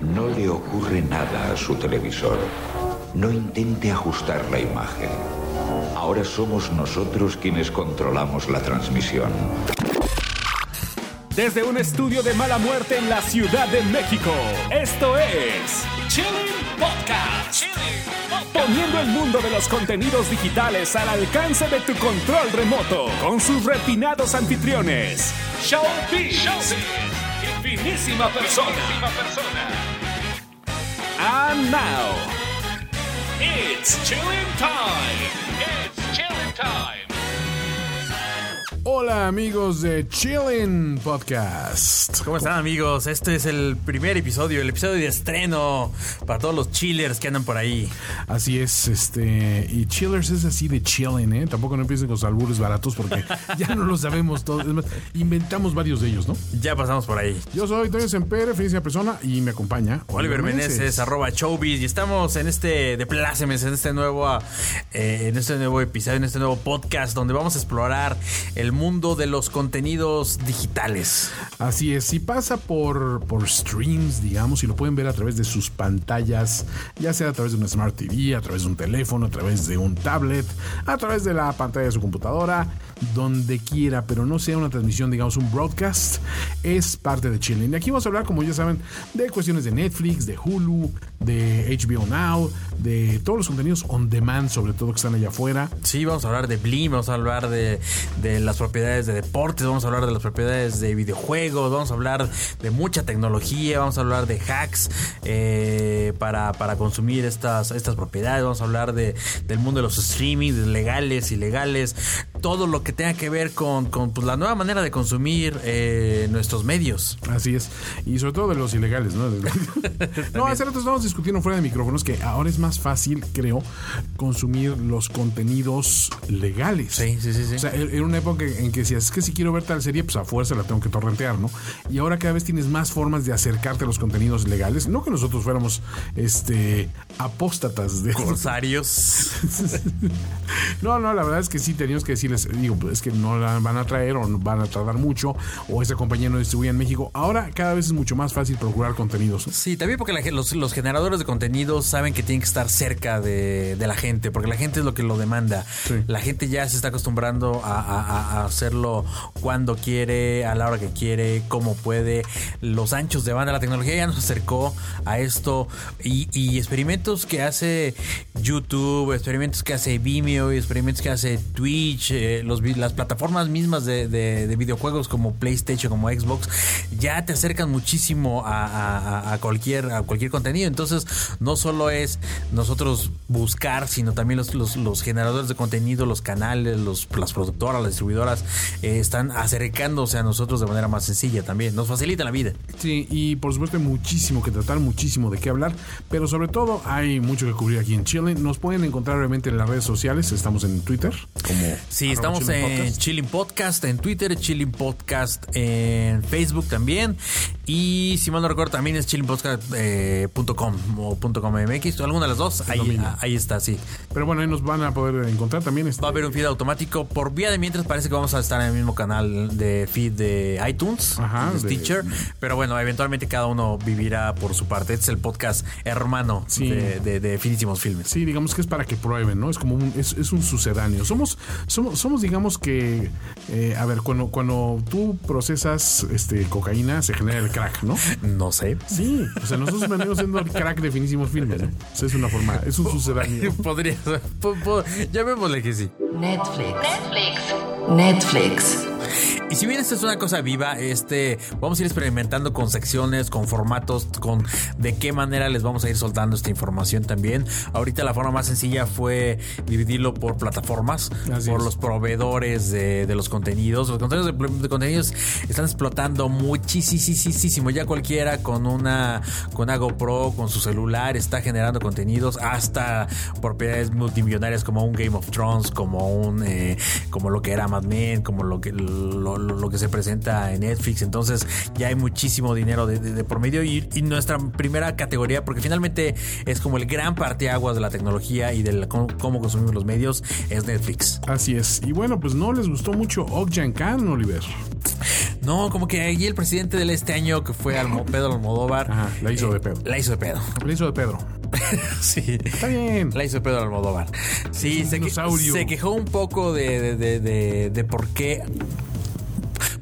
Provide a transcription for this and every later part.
No le ocurre nada a su televisor. No intente ajustar la imagen. Ahora somos nosotros quienes controlamos la transmisión. Desde un estudio de mala muerte en la Ciudad de México, esto es Chilling Podcast. Poniendo el mundo de los contenidos digitales al alcance de tu control remoto con sus refinados anfitriones. Showbiz. Y finísima persona. And now, it's chilling time. It's chilling time. Hola amigos de Chillin' Podcast. ¿Cómo están amigos? Este es el primer episodio, el episodio de estreno para todos los chillers que andan por ahí. Así es, este. Y Chillers es así de chillin', ¿eh? Tampoco no empiecen con los albures baratos porque ya no lo sabemos todos. Es más, inventamos varios de ellos, ¿no? Ya pasamos por ahí. Yo soy Toño Sempere, felicidad persona, y me acompaña Oliver Meneses, arroba showbiz, y estamos en este de plácemes, en este nuevo, eh, en este nuevo episodio, en este nuevo podcast donde vamos a explorar el mundo de los contenidos digitales. Así es, si pasa por, por streams, digamos, y lo pueden ver a través de sus pantallas, ya sea a través de una Smart TV, a través de un teléfono, a través de un tablet, a través de la pantalla de su computadora, donde quiera, pero no sea una transmisión, digamos, un broadcast, es parte de Chilling. Y aquí vamos a hablar, como ya saben, de cuestiones de Netflix, de Hulu, de HBO Now, de todos los contenidos on demand, sobre todo que están allá afuera. Sí, vamos a hablar de Blim, vamos a hablar de, de las propiedades de deportes, vamos a hablar de las propiedades de videojuegos, vamos a hablar de mucha tecnología, vamos a hablar de hacks eh, para, para consumir estas, estas propiedades, vamos a hablar de, del mundo de los streaming, de legales, ilegales, todo lo que tenga que ver con, con pues, la nueva manera de consumir eh, nuestros medios. Así es. Y sobre todo de los ilegales, ¿no? no, hace rato estábamos discutiendo fuera de micrófonos que ahora es más fácil, creo, consumir los contenidos legales. Sí, sí, sí, sí. O sea, era una época en que decías, es que si quiero ver tal serie, pues a fuerza la tengo que torrentear, ¿no? Y ahora cada vez tienes más formas de acercarte a los contenidos legales. No que nosotros fuéramos este apóstatas de Corsarios. No, no, la verdad es que sí teníamos que decirles, digo, pues es que no la van a traer o no van a tardar mucho o esa compañía no distribuye en México. Ahora cada vez es mucho más fácil procurar contenidos. Sí, también porque la los, los generadores de contenidos saben que tienen que estar cerca de, de la gente, porque la gente es lo que lo demanda. Sí. La gente ya se está acostumbrando a, a- a hacerlo cuando quiere, a la hora que quiere, como puede. Los anchos de banda, la tecnología ya nos acercó a esto y, y experimentos que hace YouTube, experimentos que hace Vimeo, experimentos que hace Twitch, eh, los, las plataformas mismas de, de- de videojuegos como PlayStation, como Xbox, ya te acercan muchísimo a, a- a cualquier, a cualquier contenido. Entonces, no solo es nosotros buscar, sino también los, los- los generadores de contenido, los canales, los, las productoras, las distribuidoras, eh, están acercándose a nosotros de manera más sencilla también. Nos facilita la vida. Sí, y por supuesto hay muchísimo que tratar, muchísimo de qué hablar, pero sobre todo hay mucho que cubrir aquí en Chile. Nos pueden encontrar obviamente en las redes sociales, estamos en Twitter como Sí, estamos Chilling en Podcast. Chilling Podcast en Twitter, Chilling Podcast en Facebook también. Y si mal no recuerdo, también es chillingpodcast.com o .com .mx, alguna de las dos. Ahí, dominio. ahí está, sí. Pero bueno, ahí nos van a poder encontrar también. Este, Va a haber un feed automático. Por vía de mientras parece que vamos a estar en el mismo canal de feed de iTunes, Ajá, de de- Stitcher. Pero bueno, eventualmente cada uno vivirá por su parte. Este es el podcast hermano Sí. de, de- de Finísimos Filmes. Sí, digamos que es para que prueben, ¿no? Es como un, es, es un sucedáneo. Somos, somos, somos digamos que, eh, a ver, cuando, cuando tú procesas este, cocaína, se genera el crack, ¿no? No sé. Sí, o sea, nosotros venimos siendo el crack de finísimos filmes, ¿no? O sea, es una forma, es un sucedáneo. Podría ser. Llamémosle que sí. Netflix. Netflix. Netflix. Y si bien esta es una cosa viva, este, vamos a ir experimentando con secciones, con formatos, con de qué manera les vamos a ir soltando esta información también. Ahorita la forma más sencilla fue dividirlo por plataformas, Así por es. los proveedores de, de los contenidos. Los contenidos de, de contenidos están explotando muchísimo. Ya cualquiera con una, con una GoPro, con su celular, está generando contenidos hasta propiedades multimillonarias como un Game of Thrones, como un, eh, como lo que era Mad Men, como lo que lo, lo- lo que se presenta en Netflix. Entonces ya hay muchísimo dinero de, de- de por medio y, y nuestra primera categoría, porque finalmente es como el gran parteaguas de la tecnología y de la- cómo, cómo consumimos los medios, es Netflix. Así es. Y bueno, pues no les gustó mucho Okjan Khan, Oliver. No, como que ahí el presidente de este año, que fue Almo- Pedro Almodóvar. Ajá, la hizo de pedo. La hizo de pedo. Le hizo de Pedro. sí. Está bien. La hizo Pedro Almodóvar. Sí, se, que- se quejó un poco de- de- de por qué.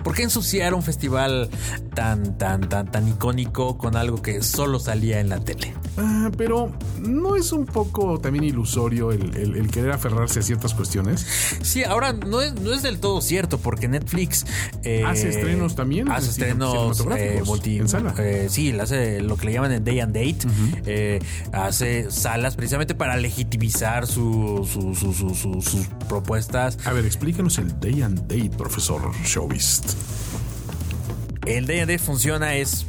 ¿Por qué ensuciar un festival tan, tan, tan, tan icónico con algo que solo salía en la tele? Ah, pero ¿no es un poco también ilusorio el, el- el querer aferrarse a ciertas cuestiones? Sí, ahora no es, no es del todo cierto, porque Netflix eh, ¿Hace estrenos también? Hace Cine- estrenos eh, multi- en sala. eh, sí, hace lo que le llaman el Day and Date. eh, hace salas precisamente para legitimizar su- su- su- su- su- sus propuestas. A ver, explícanos el Day and Date, profesor Showbist. El Date funciona es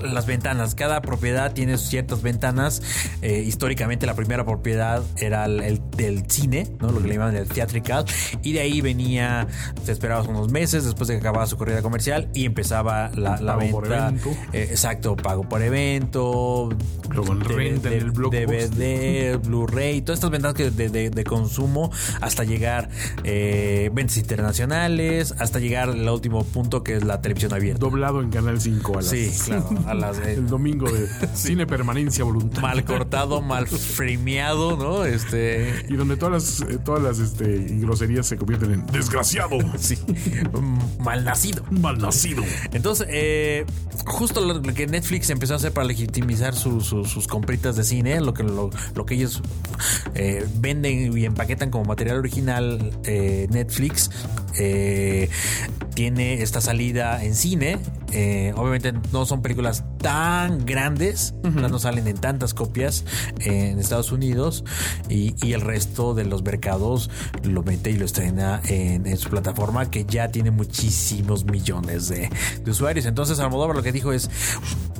las ventanas. Cada propiedad tiene ciertas ventanas. Eh, históricamente la primera propiedad era el, el- del cine, ¿no? lo que le llaman el theatrical. Y de ahí venía, te esperabas unos meses después de que acababa su corrida comercial y empezaba la, la Pago por venta. Eh, exacto, pago por evento. Renta en el. DVD, Blu-ray, todas estas ventanas que de, de- de consumo hasta llegar eh, ventas internacionales, hasta llegar al último punto que es la televisión abierta. Doblado en Canal 5 a las, Sí, claro, a las el domingo de cine permanencia voluntaria. mal cortado, mal frameado, ¿no? Este Y donde todas las, eh, todas las este, groserías se convierten en desgraciado, sí, mm, mal nacido. malnacido. Entonces, eh, justo lo, que Netflix empezó a hacer para legitimizar su- su- sus compritas de cine, lo que, lo, lo que ellos eh, venden y empaquetan como material original, eh, Netflix tiene esta salida en cine. Obviamente no son películas tan grandes, no salen en tantas copias en Estados Unidos y, y el resto de los mercados lo mete y lo estrena en, en su plataforma que ya tiene muchísimos millones de, de usuarios. Entonces Almodóvar lo que dijo es,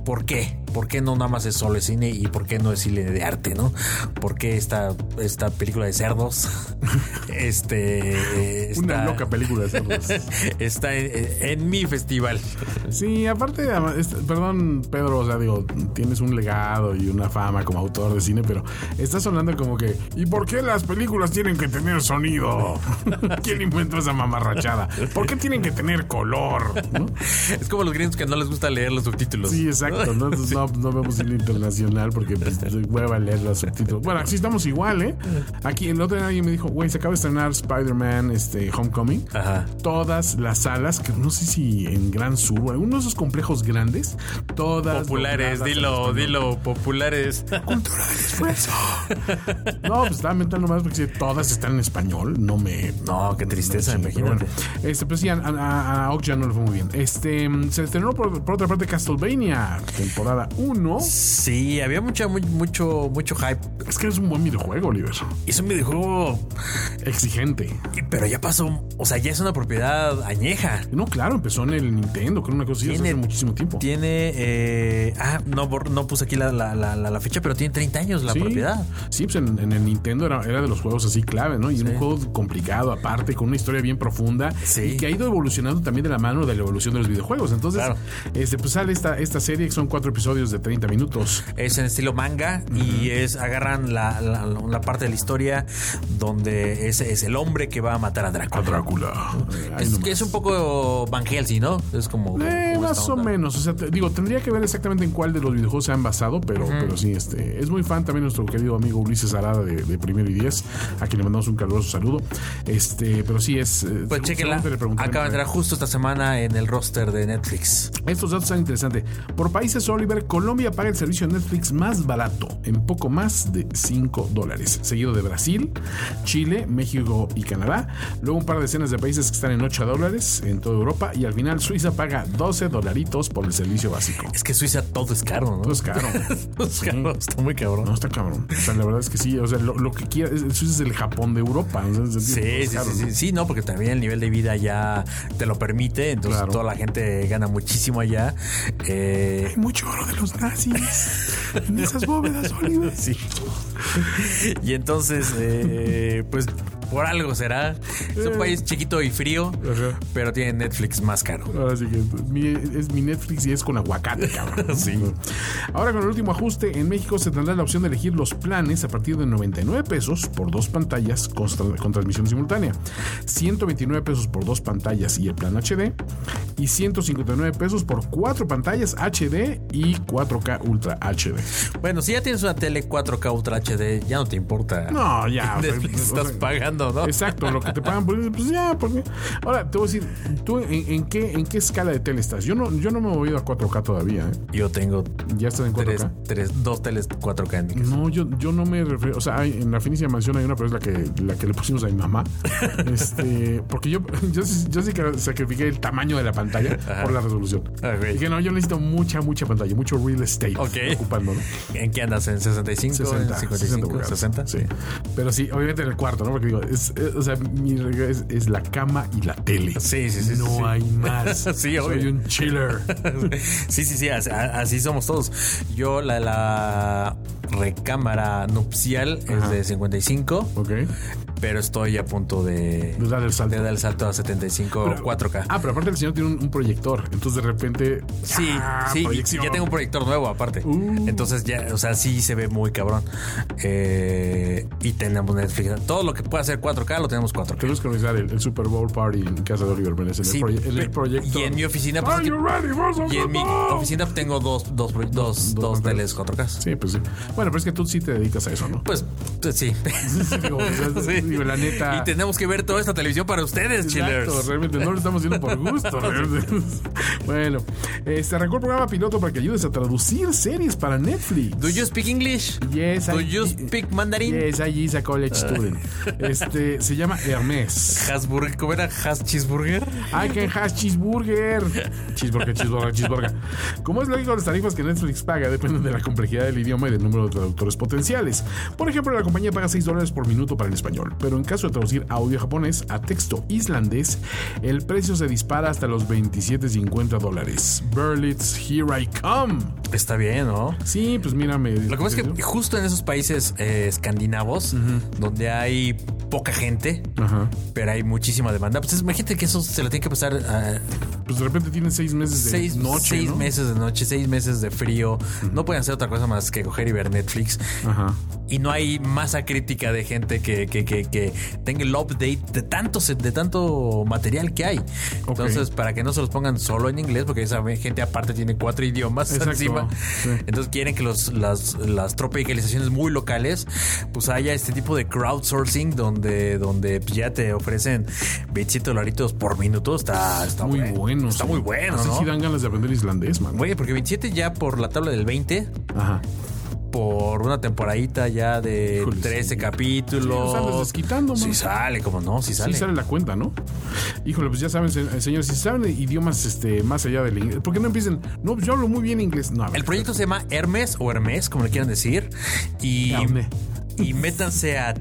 ¿por qué? ¿Por qué no nada más es solo cine y por qué no es cine de arte, no? ¿Por qué esta, esta película de cerdos? este... Una está- loca película de cerdos. Está en, en mi festival. Sí, aparte, perdón, Pedro, o sea, digo, tienes un legado y una fama como autor de cine, pero estás hablando como que, ¿y por qué las películas tienen que tener sonido? ¿Quién inventó esa mamarrachada? ¿Por qué tienen que tener color? ¿No? Es como los gringos que no les gusta leer los subtítulos. Sí, exacto. ¿no? Entonces, no, no vemos cine internacional porque pues, hueva leer los subtítulos. Bueno, aquí estamos igual, ¿eh? Aquí el otro día alguien me dijo, güey, se acaba de estrenar Spider-Man este, Homecoming. Ajá. Todas las salas, que no sé si en Gran Sur o alguno de esos complejos grandes, todas. Populares, dilo, dilo, populares. Cultura del esfuerzo. No, pues estaba mentando nomás porque si todas están en español. No me. No, qué tristeza, Sí, imagínate. bueno. Este, pues sí, a, a, a Okja no le fue muy bien. Este, se estrenó por, por otra parte Castlevania, temporada 1. Sí, había mucha, muy- mucho, mucho hype. Es que es un buen videojuego, Oliver. Es un videojuego, Exigente. pero ya pasó, o sea, ya es una propiedad añeja. No, claro, empezó en el Nintendo, con una cosa así Tiene- hace muchísimo tiempo. Tiene, eh, ah, no, no puse aquí la, la- la- la- fecha, pero tiene 30 años la sí, propiedad. Sí, pues en, en el Nintendo era, era de los juegos así clave, ¿no? Y un juego complicado, aparte, con una historia bien profunda. Sí. Y que ha ido evolucionando también de la mano de la evolución de los videojuegos. Entonces, Claro. este, pues sale esta, esta serie que son cuatro episodios de 30 minutos. Es en estilo manga y es agarran la, la- la parte de la historia donde ese es el hombre que va a matar a Drácula. Drácula. Ay, Es, que es un poco Van Helsing, ¿no? Es como. Eh, como más o menos, o sea, te- digo, tendría que ver exactamente en cuál de los videojuegos se han basado, pero, pero sí, este, es muy fan también nuestro querido amigo Ulises Arada de, de Primero y Diez, a quien le mandamos un caluroso saludo. Este, pero sí es. eh, Pues chequenla. Acaba de ahí. entrar justo esta semana en el roster de Netflix. Estos datos están interesantes. Por países, Oliver, Colombia paga el servicio Netflix más barato, en poco más de 5 dólares, seguido de Brasil, Chile, México y Canadá. Luego un par de decenas de países que están en 8 dólares en toda Europa y al final Suiza paga 12 dolaritos por el servicio básico. Es que Suiza todo es caro, ¿no? Todo es caro. Todo es caro, está muy cabrón. No, está cabrón. O sea, la verdad es que sí. O sea, lo, lo que quiera. Suiza es el Japón de Europa. todo Sí, sí, caro, sí, ¿no? sí, sí, no, porque también el nivel de vida ya te lo permite, entonces Claro. toda la gente gana muchísimo allá. Eh, Hay mucho oro de los nazis en esas bóvedas, Oliver. y entonces, eh, pues por algo será. Es un país chiquito y frío, Ajá. pero tiene Netflix más caro. Ahora sí que mi- es mi Netflix y es con aguacate, cabrón. Sí. Ahora con el último ajuste, en México se tendrá la opción de elegir los planes a partir de 99 pesos por dos pantallas con, con transmisión simultánea, 129 pesos por dos pantallas y el plan HD, y y 159 pesos por cuatro pantallas HD y 4K Ultra HD. Bueno, si ya tienes una tele 4K Ultra HD, ya no te importa. No, ya. o sea, Netflix o sea, estás pagando, ¿no? Exacto, lo que te pagan, pues, pues ya, porque. Ahora, te voy a decir, ¿tú en, en qué, en qué escala de tele estás? Yo no, yo no me he movido a 4K todavía, ¿eh? Yo tengo ¿Ya estás en 4K? tres, tres, dos teles 4K en mi casa. No, yo, yo no me refiero. O sea, hay- en la finísima mansión hay una, pero es la que, la que le pusimos a mi mamá. este, porque yo, yo, sí- yo sí que sacrifiqué el tamaño de la pantalla por la resolución. Ah, güey. Dije, no, yo necesito mucha, mucha pantalla, mucho real estate Ok. ocupando, ¿no? ¿En qué andas? ¿En 65? 60, ¿En 55? pulgadas. 60? Sí. Pero sí, obviamente en el cuarto, ¿no? Porque digo, es, es- o sea, mi regla es, es la cama y la tele. Sí, sí, sí, No sí. hay más. Sí, Soy obvio. un chiller. sí, sí, sí, así, así somos todos. Yo, la, la recámara nupcial es de 55, Ok. Pero estoy a punto de, De dar el salto. de dar el salto a 75 Pero- 4K. Ah, pero aparte el señor tiene un, un proyector. Entonces de repente. Sí, ¡ah, sí, proyección! ya tengo un proyector nuevo aparte. Uh. Entonces ya, o sea, sí se ve muy cabrón. Eh, y tenemos Netflix. Todo lo que pueda hacer 4K lo tenemos 4K. Tenemos que organizar el, el Super Bowl Party en casa de Oliver Vélez. En Sí, el, proye- en el pe- proyector. y en mi oficina, pues, que- Y en mi oficina tengo dos, dos, dos, dos, dos teles 4K. Sí, pues sí. Bueno, pero es que tú sí te dedicas a eso, ¿no? Pues, pues sí. digo, o sea, digo, la neta- Y tenemos que ver toda esta televisión para ustedes, chillers. Exacto, realmente no lo estamos haciendo por gusto. bueno, este arrancó el programa piloto para que ayudes a traducir series para Netflix. Do you speak English? Yes, Do I- you speak Mandarin? Yes, I is a college student. Este se llama Hermes. Hasburger, ¿cómo era? Has cheeseburger. I can have cheeseburger. Cheeseburger, cheeseburger, cheeseburger. Como es lógico, las tarifas que Netflix paga dependen de la complejidad del idioma y del número de traductores potenciales. Por ejemplo, la compañía paga 6 dólares por minuto para el español, pero en caso de traducir audio japonés a texto islandés, el precio se dispara hasta los 27.50 dólares. Berlitz, here I come. Está bien, ¿no? Sí, pues mírame. Lo que pasa es que justo en esos países eh, escandinavos, donde hay poca gente, pero hay muchísima demanda, pues imagínate que eso se lo tiene que pasar a Pues de repente tienen 6 meses de seis, noche. seis ¿no? meses de noche, seis meses de frío. No pueden hacer otra cosa más que coger y ver Netflix. Ajá. Y no hay masa crítica de gente que, que, que, que tenga el update de tanto, de tanto material que hay. Entonces, para que no se los pongan solo en inglés, porque esa gente aparte tiene cuatro idiomas Exacto, encima. sí. Entonces quieren que los, las, las tropicalizaciones muy locales, pues haya este tipo de crowdsourcing donde, donde pues, ya te ofrecen 27 dolaritos por minuto. Está, está Muy bueno. Está sí. muy bueno, Así ¿no? sí dan ganas de aprender islandés, man. Güey, porque 27 ya por la tabla del 20, Ajá. Por una temporadita ya de Híjole, 13 sí. capítulos. Sí, andas desquitando, Sí sale, como no, sí sale. Sí sale la cuenta, ¿no? Híjole, pues ya saben, se- señores, si saben idiomas este, más allá del inglés, ¿por qué no empiecen? No, yo hablo muy bien inglés. No, ver, El proyecto se llama Hermes o Hermes, como le quieran decir. Y, Hermes. y métanse a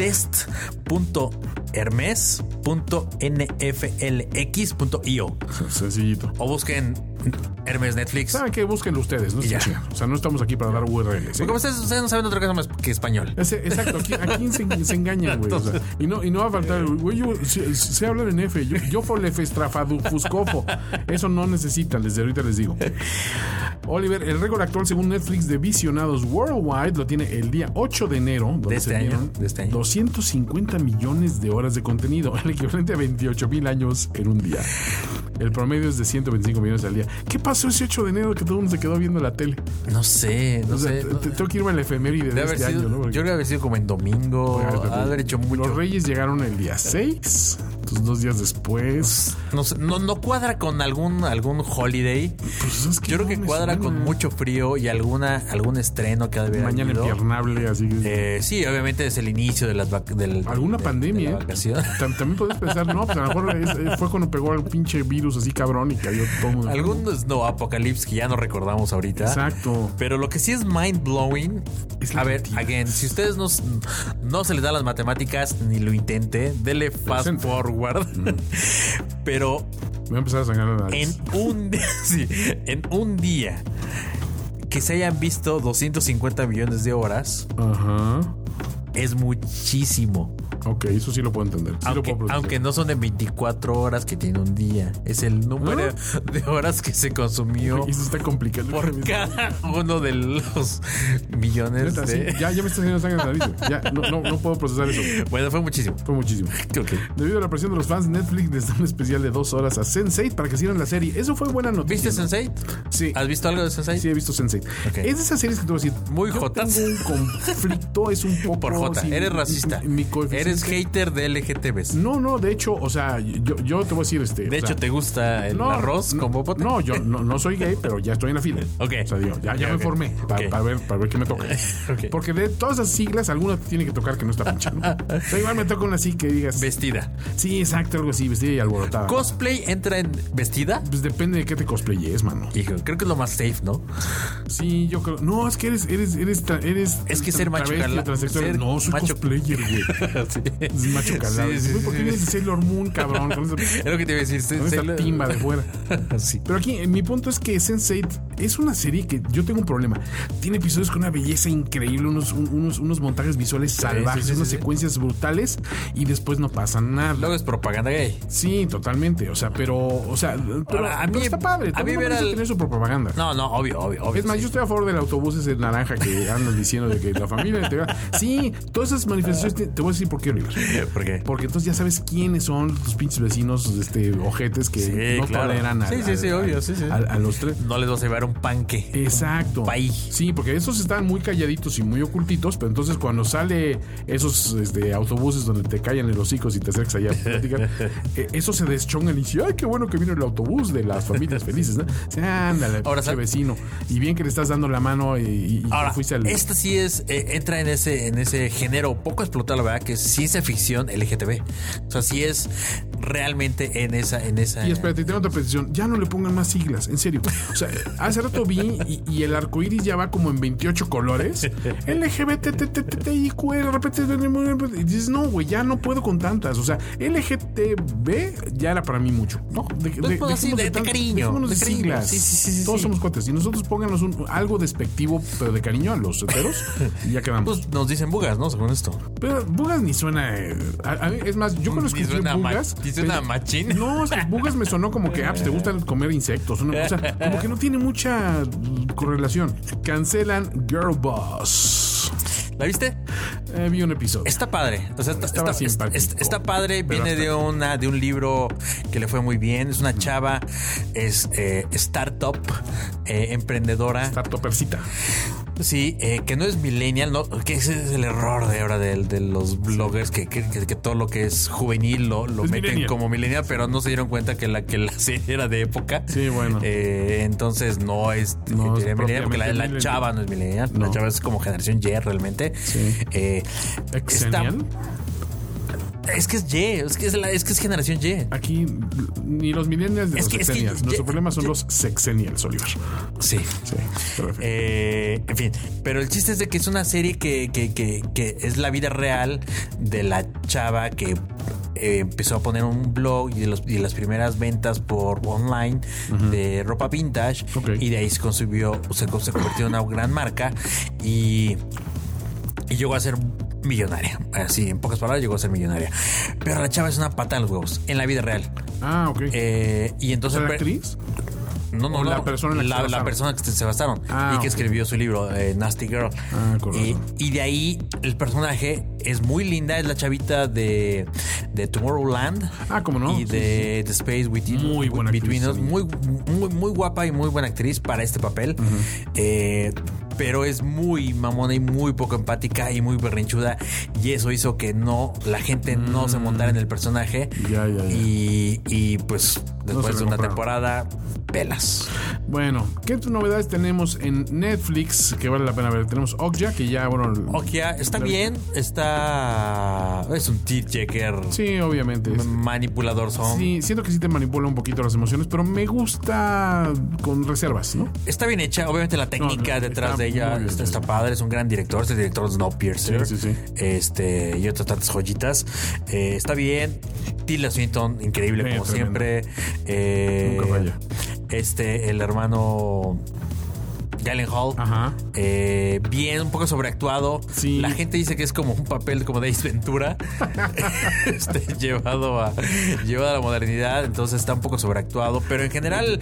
test.hermes.nflx.io sencillito. o busquen Hermes Netflix. ¿Saben qué? Búsquenlo ustedes, no ya. O sea, no estamos aquí para dar URLs. ¿eh? Porque ustedes, ustedes no saben otra cosa más que español. Ese- exacto, aquí, aquí se, se engañan, güey. o sea, y, no, y no va a faltar, güey, yo sé, sé hablar en F. Yo, yo folefe estrafadufuscofo. Eso no necesitan, desde ahorita les digo. Oliver, el récord actual según Netflix de visionados worldwide lo tiene el día 8 de enero, donde este se año, vieron de este año. 250 millones de horas de contenido, el equivalente a 28 mil años en un día. El promedio es de 125 millones al día. ¿Qué pasó ese 8 de enero que todo el mundo se quedó viendo la tele? No sé, no O sea, sé. no- tengo que irme al efeméride de este sido, año, ¿no? yo creo que haber sido como en domingo, haber hecho mucho. Los Reyes llegaron el día 6, entonces dos días después. No, sé, no, no cuadra con algún, algún holiday. Pues es que Yo creo que cuadra suena. con mucho frío y alguna, algún estreno que ha de haber Mañana inviernable, así que. Eh, sí, obviamente es el inicio de las del, Alguna de- pandemia, de la ¿eh? También puedes pensar, no, pues a lo mejor es- fue cuando pegó el pinche virus así cabrón y cayó todo. Algún no apocalipsis que ya no recordamos ahorita. Exacto. Pero lo que sí es mind blowing. Es A ver, again, si ustedes no, no se les dan las matemáticas ni lo intente, dele fast Pero Me va a empezar a sangrar la nariz. en un, sí, en un día que se hayan visto 250 millones de horas Ajá. es muchísimo. Ok, eso sí lo puedo entender. Sí lo Aunque, puedo procesar. aunque no son de 24 horas que tiene un día. Es el número de horas que se consumió Eso está complicado. por cada uno de los millones Neta, sí, de... ya, ya me está haciendo sangre en la nariz. Ya, no, no, no puedo procesar eso. Bueno, fue muchísimo. Fue muchísimo. Ok. Debido a la presión de los fans, Netflix les da un especial de dos horas a Sense8 para que sigan la serie. Eso fue buena noticia. ¿Viste ¿no? Sensei? Sí. ¿Has visto algo de Sensei? Sí, he visto Sense8. Ok. Es de esas series que te voy a decir. Muy jotas. tengo un conflicto, es un poco. Por J. sí, Eres racista. mi- mi Eres hater de LGTBs. No, no, de hecho, o sea, yo, yo te voy a decir este. De hecho, sea, ¿te gusta el no, arroz no, con popote? No, yo no, no soy gay, pero ya estoy en la fila. Ok. O sea, digo, ya, ya me formé para, Ok. para ver, para ver qué me toca. Porque de todas esas siglas, alguna te tiene que tocar que no está pinche. ¿no? O sea, igual me toca una así que digas. Vestida. Sí, exacto, algo así, vestida y alborotada. ¿Cosplay entra en vestida? pues depende de qué te cosplayes, mano. Hijo, creo que es lo más safe, ¿no? Sí, yo creo. No, es que eres, eres, eres, eres. Es que ser macho ser No, soy macho- cosplayer, güey. sí. Es macho calado. Sí, sí, Güey, ¿Por qué vienes de Sailor Moon, cabrón? Con esa, Es lo que te iba a decir. con esa timba de fuera. Pero aquí, eh, mi punto es que Sense8 es una serie que yo tengo un problema. Tiene episodios con una belleza increíble, unos, un- unos, unos montajes visuales salvajes, unas secuencias brutales y después no pasa nada. Luego es propaganda gay. Sí, totalmente. O sea, pero, o sea, pero, Ahora, a pero mí- está padre. a mí ver al- tener su propaganda. No, no, obvio, obvio, obvio. Es más, yo estoy a favor del autobús ese naranja que andan diciendo de que la familia. Sí, todas esas manifestaciones, te, voy a decir por qué, Oliver. ¿Por qué? Porque entonces ya sabes quiénes son tus pinches vecinos, este, ojetes que Sí, no claro. toleran a, Sí, sí, sí, a- obvio, sí, sí. a- a los tres. No les vas a llevar un panque. Exacto. Paí. Sí, porque esos están muy calladitos y muy ocultitos, pero entonces cuando sale esos este, autobuses donde te callan en los hocicos y te acercas allá a platicar, eh, esos se deschongan y dicen, ay, qué bueno que vino el autobús de las familias felices, ¿no? Sí, ándale, Ahora, ¿sabes? vecino. Y bien que le estás dando la mano y Ahora, fuiste al... esta sí es, eh, entra en ese, en ese género poco explotado, la verdad, que es ciencia ficción LGTB. O sea, sí es realmente en esa, en esa. Y espérate, tengo otra petición. Ya no le pongan más siglas, en serio. O sea, hace rato vi y, y el arco iris ya va como en 28 colores. LGBTTTIQ, de repente. Y dices, no, güey, ya no puedo con tantas. O sea, LGTB ya era para mí mucho. No, de, pues, así, de- de tan- cariño, de cariño. siglas. Sí, sí, sí, Todos somos cuates. Y nosotros pónganos un- algo despectivo, pero de cariño a los heteros. Y ya quedamos. Pues nos dicen bugas, ¿no? Según esto. Pero Bugas ni suena. Eh, a- a mí- es más, yo suena ma- Bugas. suena machín. No, es que Bugas me sonó como que, ah, pues te gusta comer insectos. Una cosa, como que no tiene mucha correlación. Cancelan Girl Boss. ¿La viste? Eh, vi un episodio. Está padre. O sea, está, Estaba está- está- está padre. Viene de una de un libro que le fue muy bien. Es una chava, es eh, startup, eh, emprendedora. Está topercita. Sí, eh, que no es millennial, no, que ese es el error de ahora de, de los bloggers que, que, todo lo que es juvenil lo, lo Es meten millennial. como millennial, pero no se dieron cuenta que la que la serie era de época. Sí, bueno. Eh, entonces no es, No es millennial, porque la, la chava no es millennial, la chava es como generación Y realmente. Sí. Eh, está-. Es que es Y, es que es, la- es que es generación Y. Aquí ni los millennials ni Es los que- es que sexennials. ya- Nuestro problema son los sexennials, Oliver. Sí. Sí, perfecto. Eh, en fin, pero el chiste es de que es una serie que, que- que- es la vida real de la chava que eh, empezó a poner un blog y, los- y las primeras ventas por online de ropa vintage Ok. y de ahí se consumió, se, se convirtió en una gran marca y, y llegó a ser millonaria. Así, en pocas palabras, llegó a ser millonaria. Pero la chava es una pata en los huevos, en la vida real. ah, ok. Eh, y ¿O entonces... la actriz? no, no, ¿O no. la persona la que la, persona que se basaron Ah, y que ok. escribió su libro, eh, Nasty Girl. Ah, y, y de ahí el personaje es muy linda, es la chavita de, de Tomorrowland. Ah, ¿cómo no? Y de The Space Within, Muy buena Between actriz, Us. Muy, muy, muy guapa y muy buena actriz para este papel. Eh, pero es muy mamona y muy poco empática y muy berrinchuda. Y eso hizo que no, la gente no se montara en el personaje. Mm. Ya, ya, ya. Y, y pues después de una compraron. temporada, pelas. Bueno, ¿qué novedades tenemos en Netflix que vale la pena ver? Tenemos Okja, que ya, bueno. Okia, está bien, está. Es un tearjerker Sí, obviamente. manipulador son. Sí, siento que sí te manipula un poquito las emociones, pero me gusta con reservas, ¿no? Está bien hecha, obviamente la técnica No, detrás de ella bien, está, padre, es un gran director, es el director de Snowpiercer. Sí, sí, sí. Este, y otras tantas joyitas. Eh, está bien. Tilda Swinton, increíble Sí, como tremendo. siempre. Eh, Nunca falla. Este, el hermano. Jalen Hall. Ajá. Eh, bien, un poco sobreactuado. Sí. La gente dice que es como un papel como de Ace Ventura. este, llevado, a, llevado a la modernidad. Entonces está un poco sobreactuado. Pero en general,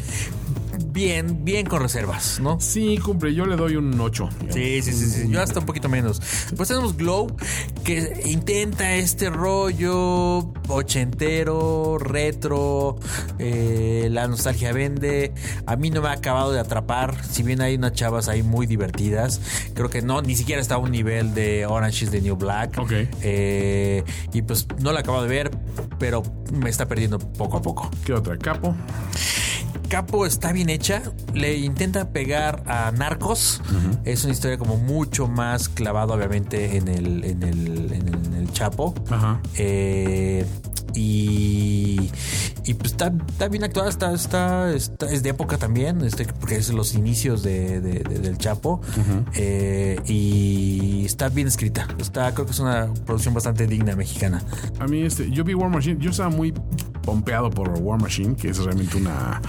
bien, bien con reservas, ¿no? Sí, cumple. Yo le doy un 8. Sí, sí, sí, sí. Yo hasta un poquito menos. Pues tenemos Glow, que intenta este rollo ochentero, retro, eh, la nostalgia vende. A mí no me ha acabado de atrapar. Si bien hay unas chavas ahí muy divertidas, creo que no, ni siquiera está a un nivel de Orange is the New Black. Ok. Eh, y pues no la acabo de ver, pero me está perdiendo poco a poco. ¿Qué otra? Capo. Capo está bien hecha. Le intenta pegar a Narcos. Es una historia como mucho más clavado, obviamente, en el, en el, en el, en el Chapo. Eh, y, y pues está, está bien actuada, está, está, está- es de época también, este, porque es los inicios de, de- de- del Chapo. Eh, y está bien escrita. Está, creo que es una producción bastante digna mexicana. A mí, este, yo vi War Machine, yo estaba muy pompeado por War Machine, que es realmente una.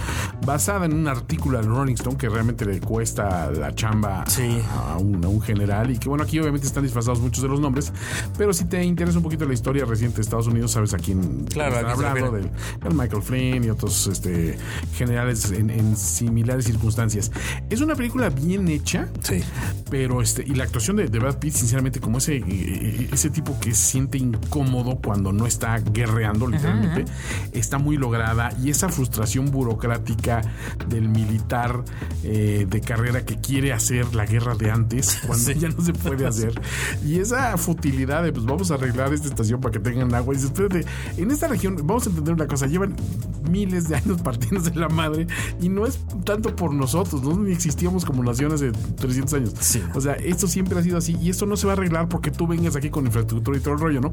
Basada en un artículo del Rolling Stone que realmente le cuesta la chamba Sí. a, un, a un general. Y que bueno, aquí obviamente están disfrazados muchos de los nombres, pero si te interesa un poquito la historia reciente de Estados Unidos, sabes a quién Claro, están hablando, del, del Michael Flynn y otros este, generales en, en similares circunstancias. Es una película bien hecha. Sí. Pero este, y la actuación de, de Brad Pitt, sinceramente, como ese, eh, ese tipo que se siente incómodo cuando no está guerreando, literalmente, está muy lograda. Y esa frustración burocrática del militar eh, de carrera que quiere hacer la guerra de antes, cuando Sí. ya no se puede hacer. Y esa futilidad de, pues vamos a arreglar esta estación para que tengan agua. Y dices, espérate, en esta región, vamos a entender una cosa, llevan miles de años partiéndose la madre y no es tanto por nosotros, no ni existíamos como nación hace 300 años. Sí. O sea, esto siempre ha sido así y esto no se va a arreglar porque tú vengas aquí con infraestructura y todo el rollo, ¿no?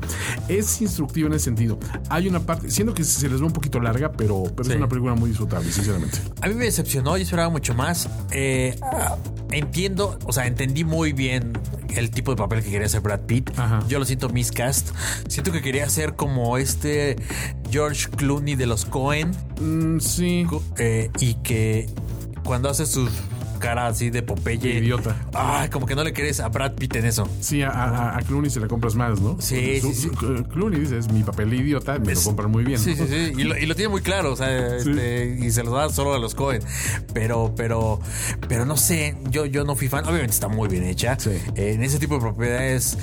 Es instructivo en ese sentido. Hay una parte, siendo que se les ve un poquito larga, pero, pero Sí. es una película muy disfrutable, sinceramente. A mí me decepcionó, yo esperaba mucho más. Eh, entiendo, o sea, entendí muy bien el tipo de papel que quería hacer Brad Pitt. Ajá. Yo lo siento miscast. Siento que quería ser como este George Clooney de los Cohen Mm, sí. eh, y que cuando hace su cara así de Popeye. Idiota. Ay, como que no le querés a Brad Pitt en eso. Sí, a, a- a Clooney se la compras más, ¿no? Sí, Su- sí, sí. su- Clooney dice, es mi papel de idiota, me Es- lo compran muy bien. Sí, sí, sí. Y lo, y lo tiene muy claro, o sea, Sí. este, y se lo da solo a los Cohen. Pero, pero, pero no sé, yo, yo no fui fan. Obviamente está muy bien hecha. Sí. Eh, en ese tipo de propiedades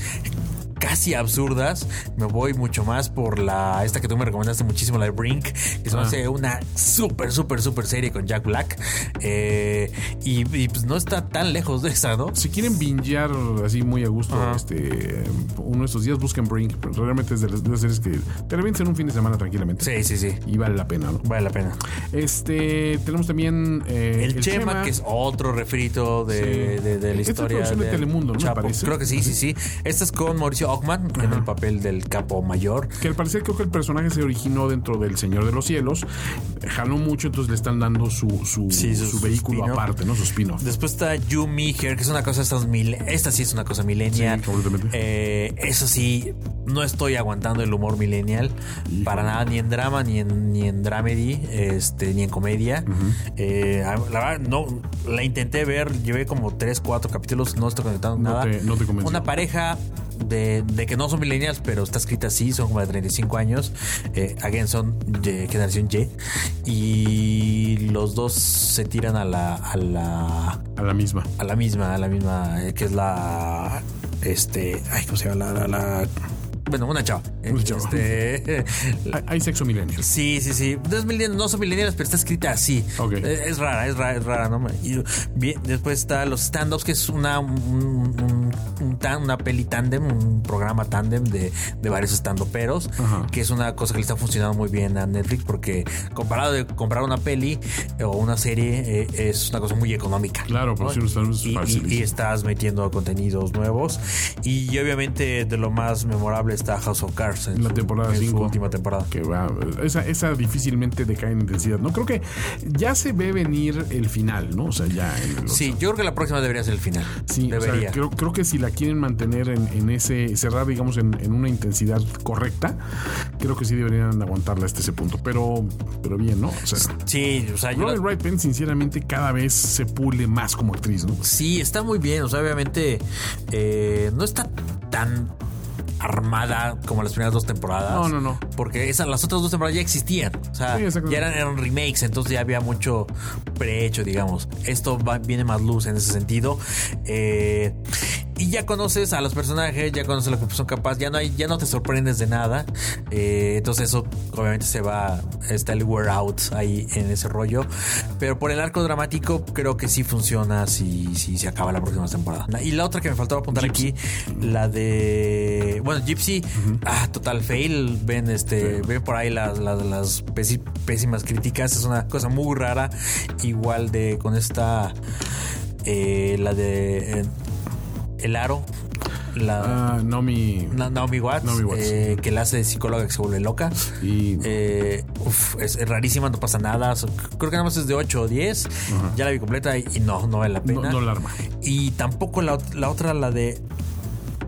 casi absurdas, me voy mucho más por la esta que tú me recomendaste muchísimo, la de Brink, que se me Ah. hace una súper, súper, súper serie con Jack Black. Eh, y, y, pues no está tan lejos de esa, ¿no? Si quieren bingear así muy a gusto, Ajá. este, uno de estos días busquen Brink. Realmente es de las, de las series que te en un fin de semana tranquilamente. Sí, sí, sí. Y vale la pena, ¿no? Vale la pena. Este, tenemos también eh, El, Chema, que es otro refrito de, Sí. de- de la Esta es historia. producción de Telemundo, ¿no? Me parece. Creo que sí, sí, sí. Esta es con Mauricio Ockman en el papel del capo mayor. Que al parecer creo que el personaje se originó dentro del Señor de los Cielos. Jaló mucho, entonces le están dando su, su, Sí, su- su su vehículo aparte, ¿no? Su spin-off. Después está You Me Here, que es una cosa estas mil, esta sí es una cosa millennial. Sí, completamente. Eh, eso sí, no estoy aguantando el humor millennial para nada, ni en drama, ni en, ni en dramedy, este, ni en comedia. Eh, la verdad, no, la intenté ver, llevé como 3, 4 capítulos, no estoy conectando No nada. te- no te. Una pareja de, de que no son millennials, pero está escrita así, son como de 35 años. Eh, again, son de generación Y. Y los dos se tiran a la, a la, A la misma. a la misma, a la misma, eh, que es la, este, ay, ¿cómo se llama? La, la, la- bueno, una chava. Una chava. Este, Hay, sexo millennial. Sí, sí, sí. No, es millennial- no son millennials, pero está escrita así. Ok. Eh, Es rara, es rara, es rara, ¿no? Y bien, después está los stand-ups, que es una, un- un- un tan- una peli tándem, un programa tándem de, de varios stand-uperos, que es una cosa que le está funcionando muy bien a Netflix, porque comparado de comprar una peli eh, o una serie, eh, es una cosa muy económica. Claro, ¿no? un stand-up es Y- y- y estás metiendo contenidos nuevos. Y obviamente de lo más memorable está House of Cards en, la su- temporada en su 5. última temporada. Que va, esa, esa difícilmente decae en intensidad. No creo que ya se ve venir el final, ¿no? O sea, ya el Sí, yo creo que la próxima debería ser el final. Sí, o sea, debería. creo, creo que si la quieren mantener en, en ese, cerrar, digamos, en, en una intensidad correcta, creo que sí deberían aguantarla hasta ese punto. Pero, pero bien, ¿no? O sea, sí, o sea, yo la- Wright Penn, sinceramente, cada vez se pule más como actriz, ¿no? Sí, está muy bien. O sea, obviamente eh, no está tan armada como las primeras dos temporadas. No, no, no. Porque esas, las otras dos temporadas ya existían. O sea, Sí, ya eran, eran remakes, entonces ya había mucho prehecho, digamos. Esto va- viene más luz en ese sentido. Eh, y ya conoces a los personajes, ya conoces lo que son capaces, ya no hay, ya no te sorprendes de nada. Eh, entonces eso obviamente se va, está el wear out ahí en ese rollo. Pero por el arco dramático creo que sí funciona si, si se acaba la próxima temporada. Y la otra que me faltaba apuntar aquí, la de bueno, Gypsy, ah, total fail. Ven, este, ven por ahí las, las, las pési- pésimas críticas. Es una cosa muy rara. Igual de con esta eh, la de eh, El Aro. La, Ah, Nomi. Na- Naomi Watts, Naomi Watts. eh, que la hace de psicóloga que se vuelve loca. Y Eh, uf, es, es rarísima, no pasa nada. Creo que nada más es de 8 o 10. Ya la vi completa y, y no, no vale la pena. no la arma. Y tampoco la, la otra, la de.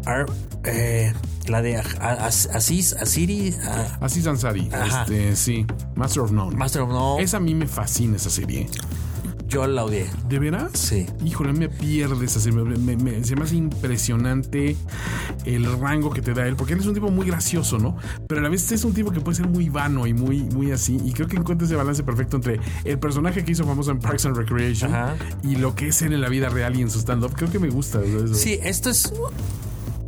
Ar- eh, la de As- As- Aziz, Asiri, ah, Así Ansari. Este, sí. Master of None. Master of None. Esa a mí me fascina esa serie. Yo la odié. ¿De veras? Sí. Híjole, me pierde esa serie. Me- me- se me hace impresionante el rango que te da él, porque él es un tipo muy gracioso, ¿no? Pero a la vez es un tipo que puede ser muy vano y muy, muy así. Y creo que encuentra ese balance perfecto entre el personaje que hizo famoso en Parks and Recreation Ajá. y lo que es él en la vida real y en su stand-up. Creo que me gusta. eso. Sí, esto es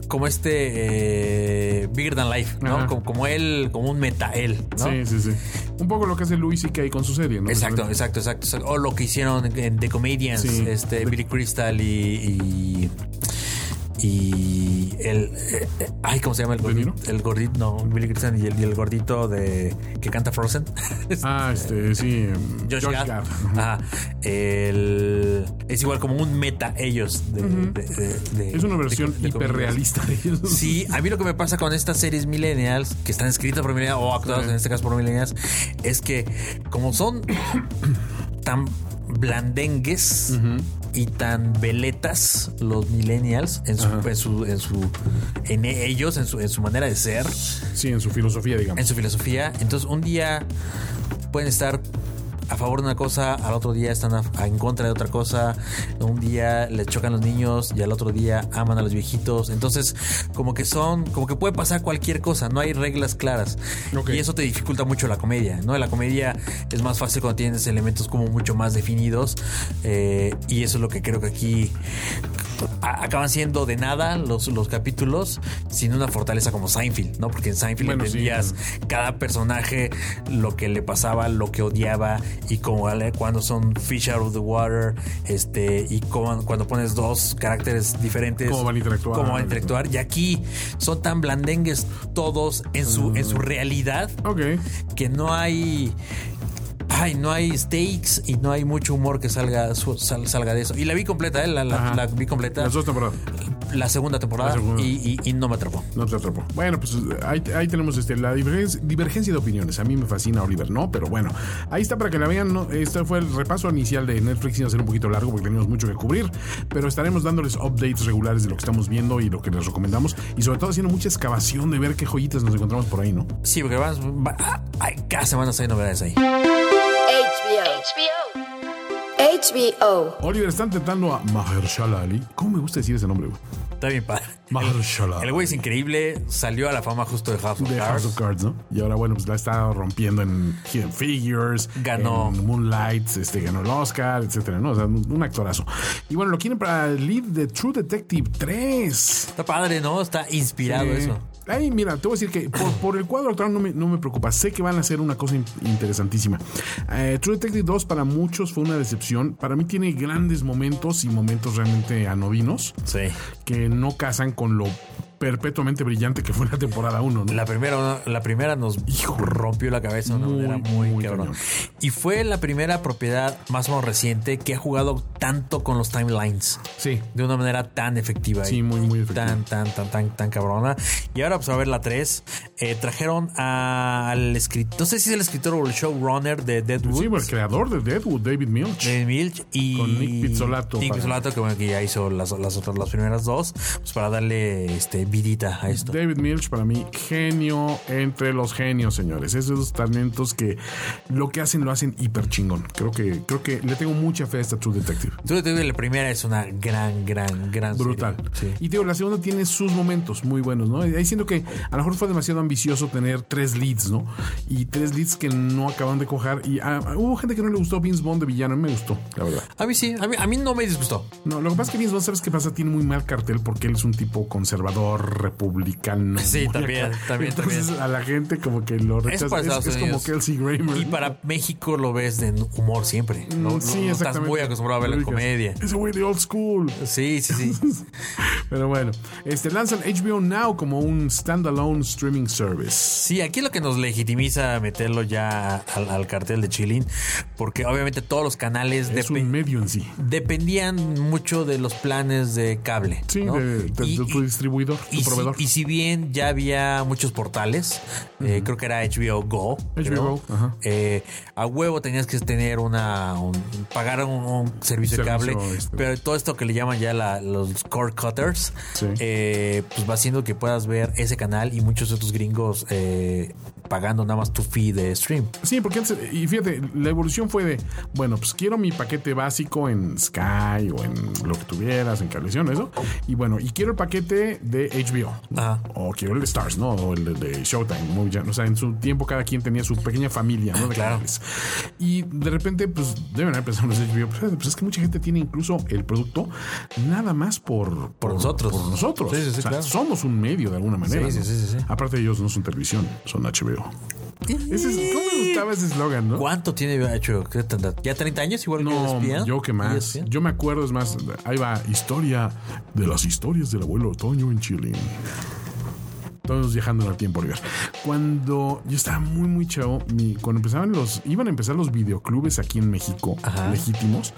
como este eh, Bigger Than Life, ¿no? Como, como él, como un meta él, ¿no? Sí, sí, sí. Un poco lo que hace Louis C.K. con su serie, ¿no? Exacto, exacto, exacto, exacto. O lo que hicieron en The Comedians, Sí. este, Billy Crystal y. y y el eh, eh, ay cómo se llama el gordito el gordito no Billy Crystal y el, y el gordito de que canta Frozen Ah, este, sí. Josh, Josh Gad. Gad. Ajá. El- es igual como un meta ellos de, de- de- de- Es una versión de- de comedias. hiperrealista de ellos. Sí, a mí lo que me pasa con estas series millennials, que están escritas por millennials o actuadas Sí. en este caso por millennials, es que como son tan blandengues y tan veletas los millennials en su, en su, en su, en ellos, en su, en su manera de ser, Sí, en su filosofía, digamos. en su filosofía. Entonces, un día pueden estar a favor de una cosa, al otro día están a- a- en contra de otra cosa, un día les chocan los niños y al otro día aman a los viejitos. Entonces, como que son, como que puede pasar cualquier cosa, no hay reglas claras. Y eso te dificulta mucho la comedia, ¿no? La comedia es más fácil cuando tienes elementos como mucho más definidos. eh, y eso es lo que creo que aquí a- acaban siendo de nada los, los capítulos sin una fortaleza como Seinfeld, ¿no? Porque en Seinfeld Bueno, sí, entendías cada personaje lo que le pasaba, lo que odiaba y como cuando son fish out of the water, este y como, cuando pones dos caracteres diferentes, Cómo van a interactuar. cómo van a interactuar. Y aquí son tan blandengues todos en su en su realidad Ok. que no hay Ay, no hay stakes y no hay mucho humor que salga salga de eso. Y la vi completa, ¿eh? La, la- vi completa. Las dos temporadas. La segunda temporada La segunda. Y, y- y no me atrapó. No te atrapó. Bueno, pues ahí, ahí tenemos este, la divergencia, divergencia de opiniones. A mí me fascina Oliver, ¿no? Pero bueno, ahí está para que la vean. ¿no? Este fue el repaso inicial de Netflix. Iba a ser un poquito largo porque tenemos mucho que cubrir. Pero estaremos dándoles updates regulares de lo que estamos viendo y lo que les recomendamos. Y sobre todo haciendo mucha excavación de ver qué joyitas nos encontramos por ahí, ¿no? Sí, porque vas, va- ay, cada semana hay novedades ahí. HBO. HBO. Oliver, están tentando a Mahershala Ali. ¿Cómo me gusta decir ese nombre, güey? Está bien padre. Mahershala El güey es increíble, salió a la fama justo de House of de House Cards. of Cards, ¿no? Y ahora, bueno, pues la está rompiendo en Hidden Figures. Ganó. En Moonlight, este, ganó el Oscar, etcétera, ¿no? O sea, un, un actorazo. Y bueno, lo quieren para el lead de True Detective 3. Está padre, ¿no? Está inspirado Sí. eso. Ay, mira, te voy a decir que por, por el cuadro actual no me, no me preocupa. Sé que van a hacer una cosa in- interesantísima. Eh, True Detective 2 para muchos fue una decepción. Para mí tiene grandes momentos y momentos realmente anodinos Sí. que no casan con lo perpetuamente brillante que fue la temporada 1, ¿no? La primera, la primera nos rompió la cabeza de una Muy, manera muy, muy cabrón. cañón. Y fue la primera propiedad más o menos reciente que ha jugado tanto con los timelines. Sí. De una manera tan efectiva. Sí, y muy, muy efectiva. Tan, tan, tan, tan, tan cabrona. Y ahora, pues a ver la 3. Eh, trajeron al escritor, no sé si es el escritor o el showrunner de Deadwood. Sí, el creador de Deadwood, David Milch. David Milch y Con Nick Pizzolatto Nick Pizzolatto, que, bueno, que ya hizo las, las otras, las primeras dos, pues para darle este vidita a esto. David Milch, para mí, genio entre los genios, señores. Esos talentos que lo que hacen lo hacen hiper chingón. Creo que, creo que le tengo mucha fe a esta True Detective. Te digo, la primera es una gran, gran, gran. Brutal. Sí. Y digo, la segunda tiene sus momentos muy buenos, ¿no? Ahí siento que a lo mejor fue demasiado ambicioso tener tres leads, ¿no? Y tres leads que no acaban de cojar. Y ah, hubo gente que no le gustó Vince Bond de villano. Me gustó, la verdad. A mí sí, a mí, a mí no me disgustó. No, lo que pasa es que Vince Bond, ¿sabes qué pasa? Tiene muy mal cartel porque él es un tipo conservador, republicano. Sí, también, Entonces también. a la gente como que lo rechaza. Es para Es, Estados es como. Kelsey Grammer. Y para México lo ves de humor siempre. No, Mm, sí, no estás muy acostumbrado a ver la comedia. Ese güey de old school. Sí, sí, sí. Pero bueno, este lanzan HBO Now como un standalone streaming service. Sí, aquí lo que nos legitimiza meterlo ya al, al cartel de Chilling, porque obviamente todos los canales Es un medio en sí. dependían mucho de los planes de cable. Sí, ¿no? de, de- Y- de tu distribuidor, y si, y si bien ya había muchos portales, eh, creo que era HBO Go. ajá. eh, a huevo tenías que tener una. un- pagar un, un servicio, de cable. este. Pero todo esto que le llaman ya la- los cord cutters, Sí. eh, pues va haciendo que puedas ver ese canal y muchos otros gringos eh, pagando nada más tu fee de stream. Sí, porque antes, y fíjate, la evolución fue de, bueno, pues quiero mi paquete básico en Sky o en lo que tuvieras, en cablevisión, eso. Y bueno, y quiero el paquete de HBO. Ajá. O quiero el de Stars, ¿no? O el de, Showtime. muy bien. O sea, en su tiempo cada quien tenía su pequeña familia, ¿no? De Claro. canales. Y de repente, pues deben haber pensado los HBO, pues, pues es que mucha gente tiene incluso el producto nada más por, Por nosotros. Por nosotros. Sí, sí, sí, O sea, claro. somos un medio de alguna manera. Sí, ¿no? sí, sí, sí, sí. Aparte ellos no son televisión, son HBO. Ese es, ¿Cómo me gustaba ese eslogan, no? ¿Cuánto tiene tendrá? ¿Ya 30 años igual que No, ESPN? yo que más. ESPN? Yo me acuerdo, es más, ahí va, historia de las historias del abuelo Otoño en Chile. Todos viajando en el tiempo, Oliver. Cuando yo estaba muy, muy chavo, mi- cuando empezaban los, iban a empezar los videoclubes aquí en México, Ajá. legítimos,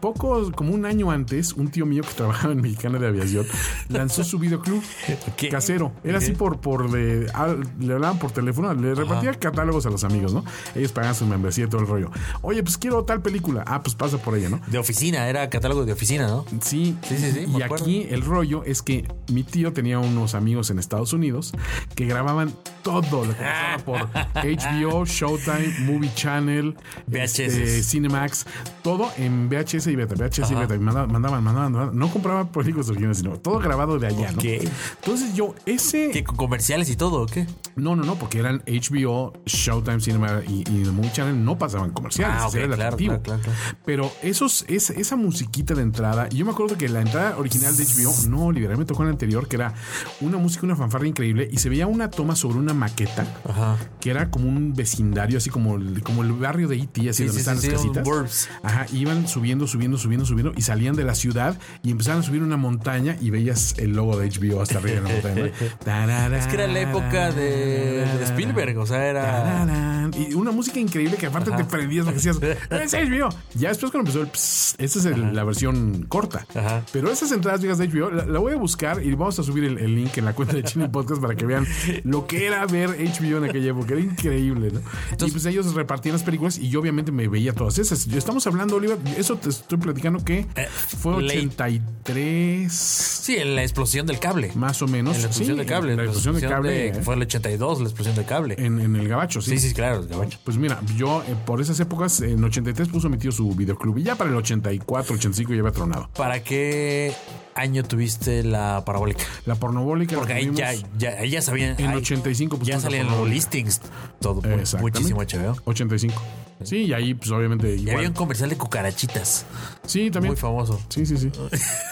poco, como un año antes, un tío mío que trabajaba en Mexicana de Aviación lanzó su videoclub casero. Era así por, por de, al- le hablaban por teléfono, le repartía catálogos a los amigos, ¿no? Ellos pagaban su membresía y todo el rollo. Oye, pues quiero tal película. Ah, pues pasa por ella, ¿no? De oficina, era catálogo de oficina, ¿no? Sí, Sí, sí, Y aquí el rollo es que mi tío tenía unos amigos en Estados Unidos que grababan todo lo que pasaba por HBO, Showtime, Movie Channel, VHS. este, Cinemax, todo en VHS y beta, VHS y beta. Y mandaban, mandaban, mandaban. No compraba películas originales, sino todo grabado de allá, ¿no? Entonces yo, ese... ¿Qué, con comerciales y todo o qué? No, no, no, porque eran HBO, Showtime Cinema y, y Movie Channel no pasaban comerciales. Ah, ese ok, era el claro, claro, claro. Pero esos, es, esa musiquita de entrada, y yo me acuerdo que la entrada original de HBO, no, Oliver, a mí me tocó en la anterior, que era una música, una fanfarra increíble, y se veía una toma sobre una maqueta, Ajá. que era como un vecindario, así como el, como el barrio de E.T., así Sí, donde sí, están sí, las casitas. Ajá, iban subiendo, subiendo, subiendo, subiendo, y salían de la ciudad y empezaban a subir una montaña y veías el logo de HBO hasta arriba en la montaña. ¿no? Es que era la época de, de Spielberg, o sea, era. Y una música increíble que aparte te prendías porque decías, es HBO. Ya después cuando empezó el pss, esta es el- la versión corta. Ajá. Pero esas entradas viejas de HBO, la, la voy a buscar y vamos a subir el, el link en la cuenta de Chile Podcast para que vean lo que era ver HBO en aquella época. Era increíble, ¿no? y pues ellos repartían las películas y yo obviamente me veía todas esas. Estamos hablando, Oliver, eso te estoy platicando que Eh, fue late. 83 Sí, en la explosión del cable. más o menos. En la explosión Sí, de cable. La explosión de cable. de- eh, Fue el 82, la explosión de cable. en, en el gabacho, sí, sí, claro, el gabacho. Pues mira, yo eh, por esas épocas, en 83 puso mi tío su videoclub y ya para el 84, 85 ya había tronado. ¿Para qué año tuviste la parabólica? La pornobólica la Porque ahí ya, ya, ahí ya sabían. en ahí 85 ya pusimos la salían los listings. Todo. Muchísimo HBO. 85. Sí, y ahí, pues obviamente. Y Igual. había un comercial de cucarachitas. Sí, también. Muy famoso. Sí, sí, sí.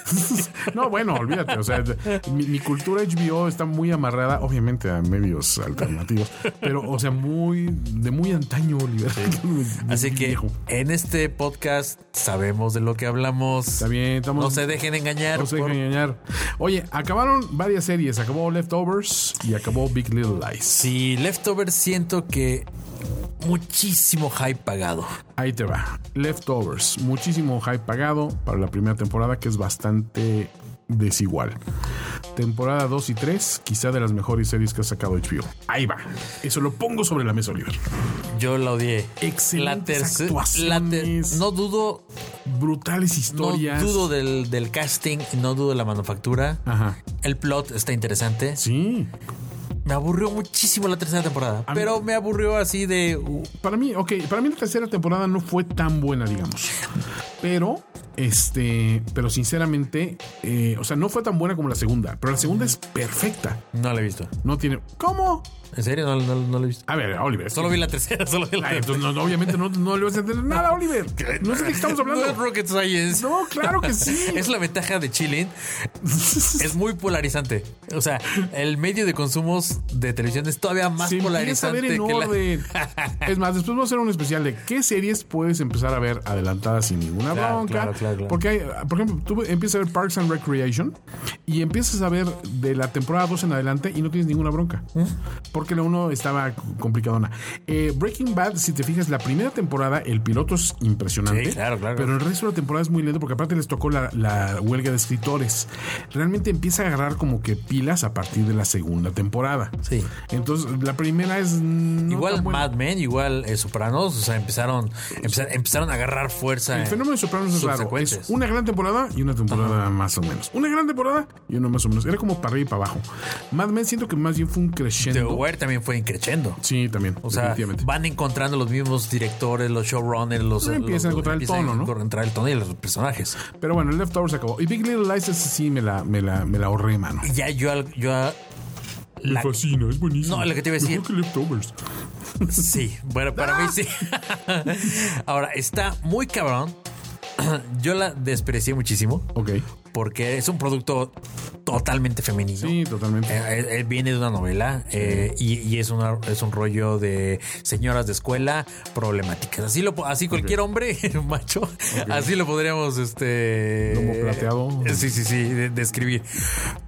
no, bueno, olvídate. O sea, mi, mi cultura HBO está muy amarrada, obviamente, a medios alternativos. Pero, o sea, muy. de muy antaño, Oliver. Así que Viejo. en este podcast sabemos de lo que hablamos. Está bien, estamos. No se dejen engañar. No se por- dejen engañar. Oye, acabaron varias series. Acabó Leftovers y acabó Big Little Lies. Sí, Leftovers siento que muchísimo hype pagado. Ahí te va. Leftovers. Muchísimo hype pagado para la primera temporada, que es bastante desigual. Temporada 2 y 3, quizá de las mejores series que ha sacado HBO. Ahí va. Eso lo pongo sobre la mesa, Oliver. Yo la odié. Excelentes la no dudo, Brutales no historias. dudo del, del casting, no dudo de la manufactura. Ajá. El plot está interesante. Sí. Me aburrió muchísimo la tercera temporada, A mí- pero me aburrió así de uh, Para mí, ok, para mí la tercera temporada no fue tan buena, digamos. Pero, este, pero sinceramente, eh, o sea, no fue tan buena como la segunda. Pero la segunda es perfecta. no la he visto. No tiene. ¿Cómo? ¿En serio? No, no, no la he visto. A ver, Oliver. Solo vi la tercera, solo vi la Ay, tercera. entonces, no, no, obviamente no, no le vas a entender nada, Oliver. No sé de qué estamos No es hablando. Rocket Science. No, claro que sí. Es la ventaja de Chilling. Es muy polarizante. O sea, el medio de consumos de televisión es todavía más Se empieza a polarizante ver en que la- orden. Es más, después vamos a hacer un especial de qué series puedes empezar a ver adelantadas sin ninguna Claro, bronca. claro, claro, claro. Porque hay, por ejemplo, tú empiezas a ver Parks and Recreation y empiezas a ver de la temporada 2 en adelante y no tienes ninguna bronca. Porque la 1 estaba complicadona. Eh, Breaking Bad, si te fijas, la primera temporada, el piloto es impresionante. Sí, claro, claro. Pero el resto de la temporada es muy lento porque aparte les tocó la, la huelga de escritores. Realmente empieza a agarrar como que pilas a partir de la segunda temporada. Sí. Entonces, la primera es. no Igual. Mad Men, igual eh, Sopranos, o sea, empezaron, empezar- empezaron a agarrar fuerza. El fenómeno de Sopranos es subsecuentes. Es una gran temporada y una temporada más o menos. Una gran temporada y una más o menos. Era como para arriba y para abajo. Mad Men siento que más bien fue un The crescendo. Wire también fue increchendo. Sí, también. O sea, van encontrando los mismos directores, los showrunners, los. Empiezan a encontrar el tono, ¿no? encontrar el tono y los personajes. Pero bueno, el Leftovers se acabó. Y Big Little Lies, sí me la, me la, me la ahorré, mano. Y ya yo, yo la- fascina, es buenísimo. No, lo que te iba a decir. Mejor que Leftovers. Sí, bueno, para mí sí. Ahora, está muy cabrón. Yo la desprecié muchísimo Ok. Porque es un producto totalmente femenino. Sí, totalmente. Eh, él, él viene de una novela eh, y, y es, una, es un rollo de señoras de escuela problemáticas. Así, lo, así cualquier hombre macho, así lo podríamos este Lomo plateado. Sí, sí, sí, de- describir.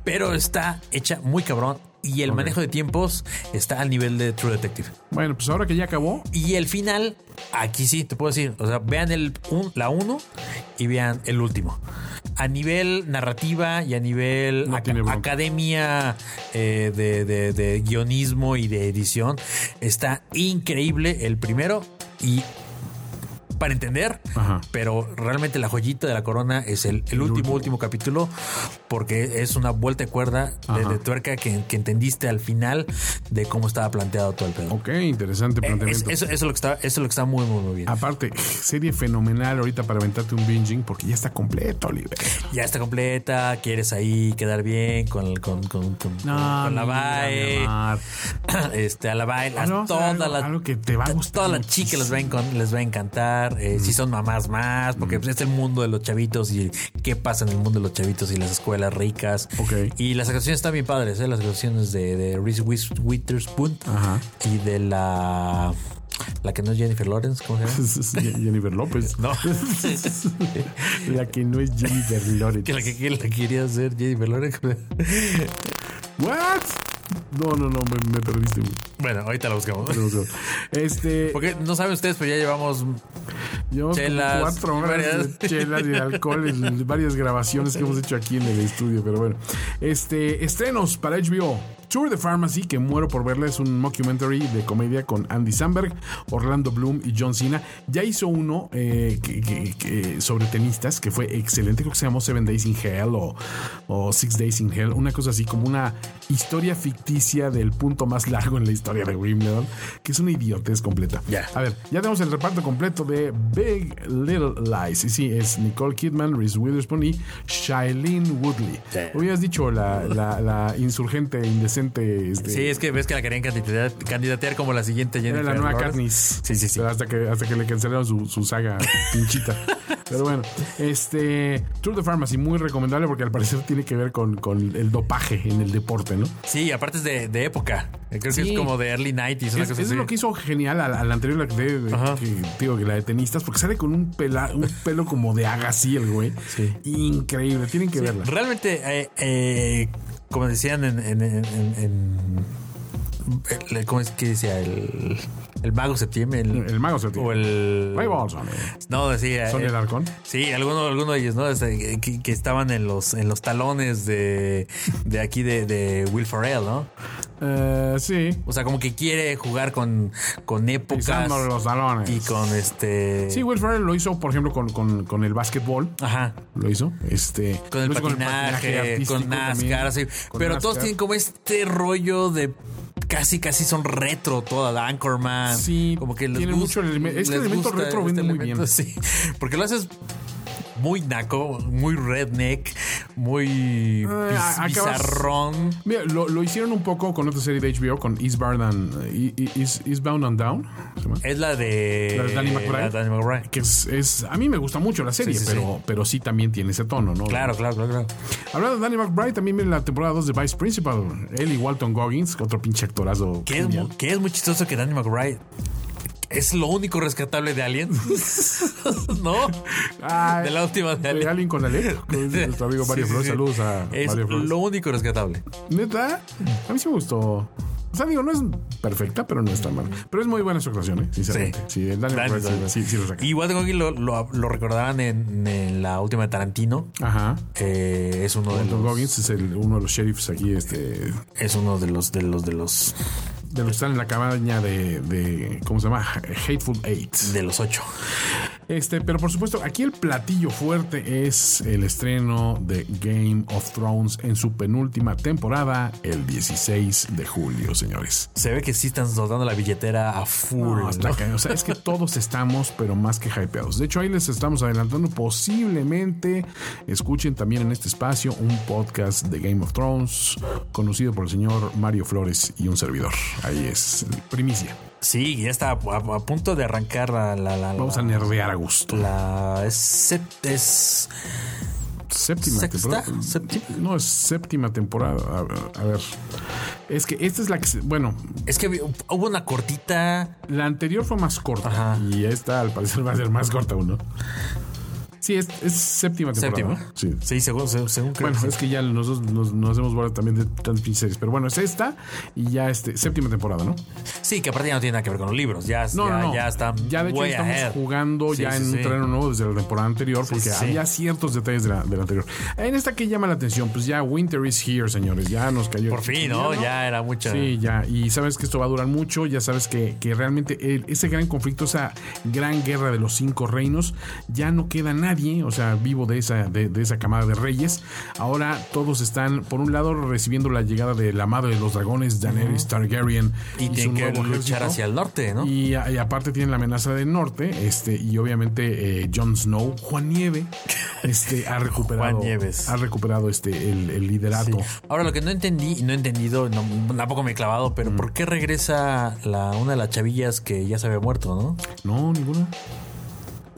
Pero está hecha muy cabrón y el manejo de tiempos está al nivel de True Detective. Bueno, pues ahora que ya acabó, Y el final, aquí sí, te puedo decir, o sea, vean el un- la 1 y vean el último. A nivel narrativa y a nivel No academia eh, de, de- de guionismo y de edición, está increíble el primero y para entender, Ajá. pero realmente la joyita de la corona es el, el último, último. último capítulo, porque es una vuelta de cuerda de, tuerca que, que entendiste al final de cómo estaba planteado todo el pedo. ok, interesante Eh, planteamiento. es- eso, eso es lo que está, eso es lo que está muy, muy, muy bien. Aparte, serie fenomenal ahorita para aventarte un binging porque ya está completo, Oliver. Ya está completa, quieres ahí quedar bien con, con, con, con, con la baile. Este, a la baile, a todas ver algo- las algo que te va a gustar Todas las chicas les va a, encon- eh, Si son mamás más, porque pues, es el mundo de los chavitos y qué pasa en el mundo de los chavitos y las escuelas ricas. Ok. Y las actuaciones están bien padres, ¿eh? las actuaciones de, de Reese Witherspoon Ajá. y de la. La que no es Jennifer Lawrence, ¿cómo se llama? Jennifer López. No. La que no es Jennifer Lawrence. que la que, que la quería hacer Jennifer Lawrence. ¿What? No, no, no, me, me perdiste. bueno, ahorita la buscamos. Este. Porque no saben ustedes, pero ya llevamos. Llevamos chelas, cuatro horas varias- de chelas y de alcohol en varias grabaciones que hemos hecho aquí en el estudio, pero bueno. Este, estrenos para HBO. Tour de Pharmacy, que muero por verla, es un mockumentary de comedia con Andy Samberg, Orlando Bloom y John Cena. Ya hizo uno eh, que- que- que- sobre tenistas, que fue excelente, creo que se llamó Seven Days in Hell o, o Six Days in Hell, una cosa así como una historia ficticia del punto más largo en la historia de Wimbledon, que es una idiotez completa. Ya. A ver, ya tenemos el reparto completo de Big Little Lies. Y sí, es Nicole Kidman, Reese Witherspoon y Shailene Woodley. Hubieras dicho la, la, la insurgente indecente. Este, Sí, es que ves que la querían candidatear, candidatear como la siguiente Era Jennifer la nueva Lawrence. Katniss. Sí, sí, sí. Hasta que, hasta que le cancelaron su, su saga pinchita. Pero bueno, este Tour de Pharmacy, muy recomendable porque al parecer tiene que ver con, con el dopaje en el deporte, ¿no? Sí, aparte es de, de época. Creo que es como de early 90s. Una Es, cosa es así. lo que hizo genial a la, a la anterior, la de, que, digo, que la de tenistas, porque sale con un, pela, un pelo como de agasí el güey. Sí. Increíble, tienen que verla. Realmente, eh, eh, como decían en. en, en, ¿Cómo es que decía? El, el mago septiembre. El, El mago septiembre. O el. Ray Bolson, No, decía. Son eh, el arcón. Sí, algunos alguno de ellos, ¿no? Este, que, que estaban en los, en los talones de, de aquí de, de Will Ferrell, ¿no? Eh, sí. O sea, como que quiere jugar con, con épocas. Los talones. Y con este. Sí, Will Ferrell lo hizo, por ejemplo, con, con, con el básquetbol. Ajá. Lo hizo. Este, Con el patinaje, con NASCAR, con Pero todos tienen como este rollo de casi, casi son retro toda la Anchorman. Sí, como que les tiene gusta- mucho el eleme- es que el les elemento gusta retro vende muy bien. Sí, porque lo haces muy naco, muy redneck, muy Eh, biz- bizarrón. Mira, lo, lo hicieron un poco con otra serie de HBO, con Eastbound and, eh, East- Eastbound and Down. Es la de, La de Danny McBride. la de Danny McBride. Que es, es- a mí me gusta mucho la serie, Sí, sí, pero, pero sí también tiene ese tono, ¿no? Claro, claro, claro, claro. Hablando de Danny McBride, también viene la temporada 2 de Vice Principal. Él y Walton Goggins, otro pinche actorazo. Que es, que es muy chistoso que Danny McBride es lo único rescatable de Alien. ¿No? De la última de de Alien. Alien con con nuestro amigo Mario Sí, sí, Flores. sí. Saludos a Es Mario Flores. lo único rescatable. Neta, a mí sí me gustó. O sea, digo, no es perfecta, pero no está mal. Pero es muy buena su actuación, ¿eh? Sinceramente. Sí, el Danny Danny McBride sí, sí, sí lo saca. Y Goggins lo, lo, lo recordaban en, en la última de Tarantino. Ajá. Eh, es uno de los, Goggins es el- uno de los sheriffs aquí, este, es uno de los de los de los de los que están en la cabaña de, de ¿cómo se llama? Hateful Eight. de los ocho. Este, pero por supuesto, aquí el platillo fuerte es el estreno de Game of Thrones en su penúltima temporada, el 16 de julio, señores. Se ve que sí están soltando la billetera a full. No, está ¿no? O sea, es que todos estamos, pero más que hypeados. De hecho, ahí les estamos adelantando. Posiblemente escuchen también en este espacio un podcast de Game of Thrones, conocido por el señor Mario Flores y un servidor. Ahí es primicia. Sí, ya está a, a- a punto de arrancar la la, la- Vamos la- a nerdear a gusto. la es, es Séptima ¿Sexta? temporada. ¿Séptima? No, es séptima temporada. A ver, a ver. Es que esta es la que. se- Bueno, es que hubo una cortita la anterior fue más corta. Ajá. Y esta, al parecer, va a ser más corta aún, ¿no? Sí, es, es séptima temporada. séptima. Sí. Sí, según, según, según creo Bueno, es que ya nosotros nos, nos hemos vuelto también de tantas series. Pero bueno, es esta y ya este, séptima temporada, ¿no? Sí, que aparte ya no tiene nada que ver con los libros. Ya, No, ya, no, no. ya está Ya de hecho estamos ahead. jugando Sí, ya sí, en sí. un terreno nuevo desde la temporada anterior porque sí, sí. había ciertos detalles de la, de la anterior. En esta que llama la atención, pues ya Winter is here, señores. Ya nos cayó. Por fin, ¿no? Ya era mucha. Sí, ya. Y sabes que esto va a durar mucho. Ya sabes que, que realmente el- ese gran conflicto, esa gran guerra de los cinco reinos, ya no queda nadie, o sea, vivo de esa, de, de esa camada de reyes. Ahora todos están, por un lado, recibiendo la llegada de la madre de los dragones, Daenerys Targaryen. Y tienen que luchar ejército. hacia el norte, ¿no? Y, y aparte tienen la amenaza del norte, este, y obviamente eh, Jon Snow, Juan Nieve, este, ha recuperado, Juan Nieves. ha recuperado este el, el liderato. Sí. Ahora, lo que no entendí y no he entendido, no, tampoco me he clavado, pero Mm. ¿por qué regresa la, una de las chavillas que ya se había muerto, no? No, ninguna.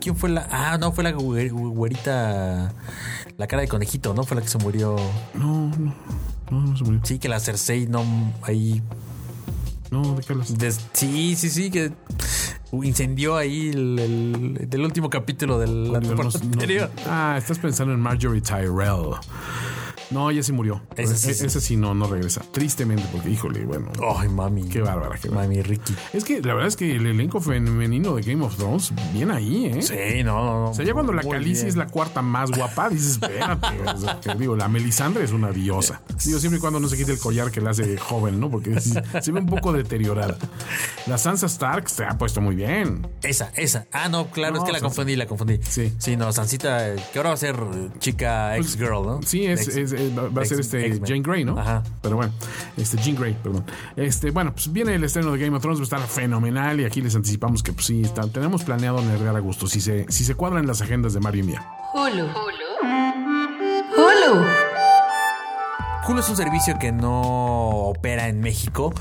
¿Quién fue la.? Ah, no, fue la güe- güerita. La cara de conejito, ¿no? Fue la que se murió. No, no, no, no se murió. Sí, que la Cersei no. Ahí. No, de qué hablas? des- sí, sí, sí, que incendió ahí el, el- del último capítulo de la no- no- ah, estás pensando en Marjorie Tyrell. No, ya se murió. Ese sí, sí. ese sí no, no regresa. Tristemente, porque híjole, bueno. Ay, mami. Qué bárbara, qué bárbara. Mami Ricky. Es que la verdad es que el elenco femenino de Game of Thrones viene ahí, ¿eh? Sí, no, no, no. O sea, ya cuando la Calicia bien. es la cuarta más guapa, dices, espérate. o sea, te digo, la Melisandre es una diosa. Digo, siempre y cuando no se quite el collar que la hace joven, ¿no? Porque sí, se ve un poco deteriorada. La Sansa Stark se ha puesto muy bien. Esa, esa. Ah, no, claro, No, es que la Sansa. confundí, la confundí. Sí. Sí, no, Sansita, eh, que ahora va a ser chica ex-girl, ¿no? Sí, es, Ex- es, va, va a ser este. Jane Grey, ¿no? Ajá. Pero bueno, este Jean Grey, perdón. Este, bueno, pues viene el estreno de Game of Thrones, va a estar fenomenal y aquí les anticipamos que pues sí, está- tenemos planeado nergar a gusto si se, si se cuadran las agendas de Mario y mía. Hulu. Hulu. Hulu es un servicio que no opera en México,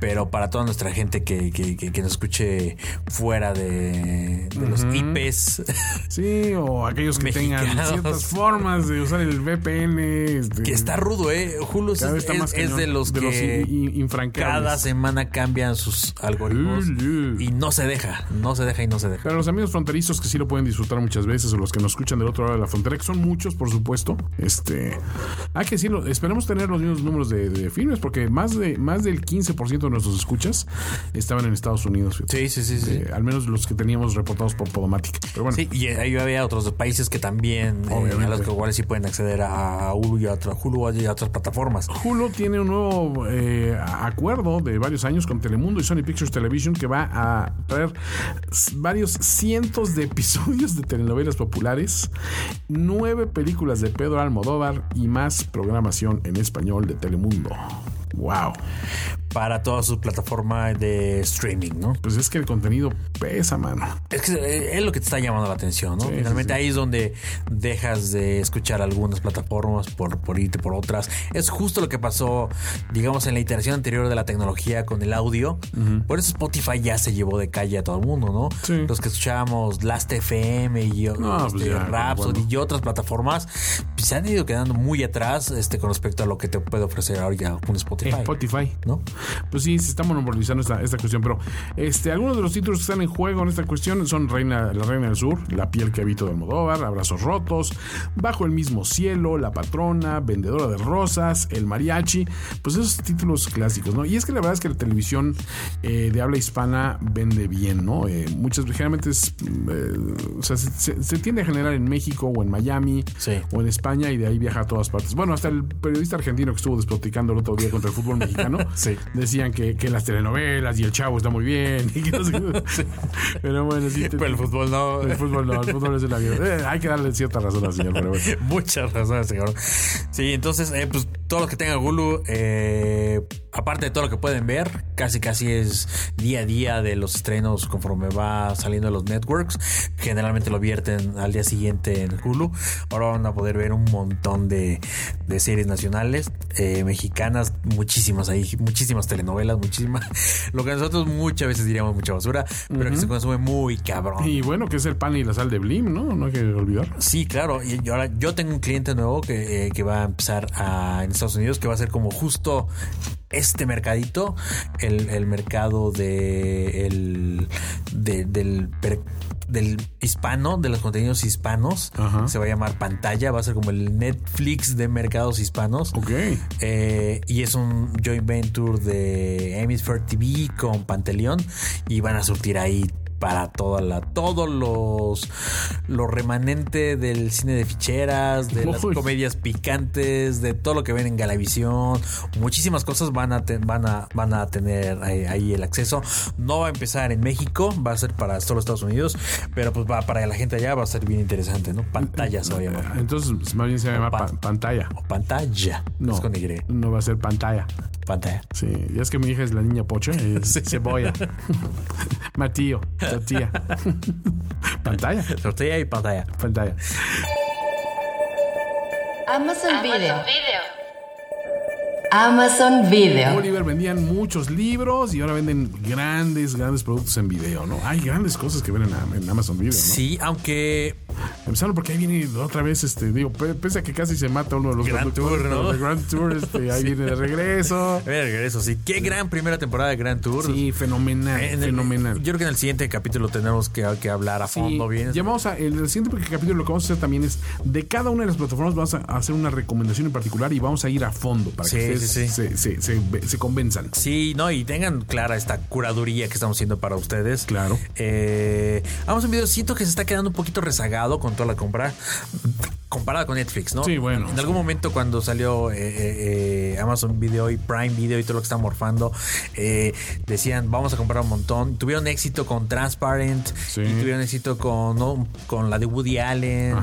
pero para toda nuestra gente que, que- que- que nos escuche fuera de, de los IPs, Sí, o aquellos que tengan ciertas formas de usar el VPN. este, que está rudo, ¿eh? Hulu es, es- de los de que infranqueables. cada semana cambian sus algoritmos Hulu. y no se deja, no se deja y no se deja. Pero los amigos fronterizos que sí lo pueden disfrutar muchas veces, o los que nos escuchan del otro lado de la frontera, que son muchos, por supuesto. Este, hay que decirlo, esperemos tener los mismos números de, de filmes, porque más de más del 15% de nuestros escuchas estaban en Estados Unidos. Sí, sí, sí, sí. Eh, al menos los que teníamos reportados por Podomatic. Pero bueno, Sí, y ahí había otros países que también, eh, a los que iguales sí pueden acceder a Hulu y a, otra- Hulu y a otras plataformas. Hulu tiene un nuevo eh, acuerdo de varios años con Telemundo y Sony Pictures Television que va a traer varios cientos de episodios de telenovelas populares, nueve películas de Pedro Almodóvar y más programación en español de Telemundo. Wow. para toda su plataforma de streaming, ¿no? Pues es que el contenido pesa, mano. Es que eh, es lo que te está llamando la atención, ¿no? Sí, Finalmente sí, sí. ahí es donde dejas de escuchar algunas plataformas por, por irte por otras. Es justo lo que pasó, digamos, en la iteración anterior de la tecnología con el audio. Por eso Spotify ya se llevó de calle a todo el mundo, ¿no? Los que escuchábamos Last FM y No, pues este, ya, Rhapsody bueno. y otras plataformas pues, se han ido quedando muy atrás este, con respecto a lo que te puede ofrecer ahora un Spotify. Spotify. ¿No? Pues sí, se está monopolizando esta, esta cuestión, pero este, algunos de los títulos que están en juego en esta cuestión son Reina, La Reina del Sur, La piel que habito de Almodóvar, Abrazos rotos, Bajo el mismo cielo, La patrona, Vendedora de rosas, El mariachi, pues esos títulos clásicos, ¿no? Y es que la verdad es que la televisión eh, de habla hispana vende bien, ¿no? Eh, muchas, generalmente es, eh, o sea, se, se- se tiende a generar en México o en Miami Sí. o en España y de ahí viaja a todas partes. Bueno, hasta el periodista argentino que estuvo despoticando el otro día contra el fútbol mexicano, Sí. decían que, que las telenovelas y el chavo está muy bien. y que no sé qué. Pero bueno, sí. te- Pero el fútbol no. El fútbol no, el fútbol es el avión. Eh, hay que darle cierta razón al señor, pero bueno. Muchas razones, señor. Sí, entonces, eh, pues todos los que tengan Hulu, eh, aparte de todo lo que pueden ver, casi casi es día a día de los estrenos conforme va saliendo de los networks. Generalmente lo vierten al día siguiente en Hulu. Ahora van a poder ver un montón de, de series nacionales, eh, mexicanas, muchísimas ahí, muchísimas telenovelas, muchísimas. Lo que nosotros muchas veces diríamos mucha basura, pero que se consume muy cabrón. Y bueno, que es el pan y la sal de Blim, ¿no? No hay que olvidar. Sí, claro. Y ahora yo tengo un cliente nuevo que, eh, que va a empezar a, en Estados Unidos, que va a ser como justo este mercadito, el, el mercado de el de- del per- del hispano, de los contenidos hispanos, Ajá. se va a llamar pantalla, va a ser como el Netflix de mercados hispanos. Ok. Eh, y es un joint venture de Hemisphere TV con Panteleón y van a surtir ahí para toda la todos los lo remanente del cine de ficheras, de las comedias picantes, de todo lo que ven en Galavisión, muchísimas cosas van a van a van a tener ahí, ahí el acceso. No va a empezar en México, va a ser para solo Estados Unidos, pero pues va para la gente allá va a ser bien interesante, ¿no? Pantalla se va a llamar. Entonces, pues, más bien se va a llamar Pa- pa- pantalla. O pantalla. No, Es con Y. no va a ser pantalla. Pantalla. Sí, ya es que mi hija es la niña pocha, es cebolla. Matío, tortilla. pantalla, Tortilla y pantalla. pantalla. Amazon Video. Amazon Video. Oliver vendían muchos libros y ahora venden grandes, grandes productos en video, ¿no? Hay grandes cosas que venden en, en Amazon Video, ¿no? Sí, aunque Empezaron porque ahí viene otra vez, este, digo, pe- pese a que casi se mata uno de los Grand Tour, ¿no? de Grand Tour, este, ahí viene de regreso. ver, regreso, sí. Qué gran primera temporada de Grand Tour. Sí, fenomenal, En el- fenomenal. Yo creo que en el siguiente capítulo tenemos que, que hablar a Sí, fondo bien. ya vamos a, el, el siguiente capítulo lo que vamos a hacer también es de cada una de las plataformas vamos a hacer una recomendación en particular y vamos a ir a fondo para Sí, que sí, ustedes sí. Se, se, se- se convenzan. Sí, no, y tengan clara esta curaduría que estamos haciendo para ustedes. Claro. Eh, vamos a un video, siento que se está quedando un poquito rezagado. con toda la compra. Comparada con Netflix, ¿no? Sí, bueno, En algún momento cuando salió eh, eh, eh, Amazon Video y Prime Video y todo lo que está morfando, eh, decían, vamos a comprar un montón. Tuvieron éxito con Transparent Sí. y tuvieron éxito con, ¿no? con la de Woody Allen,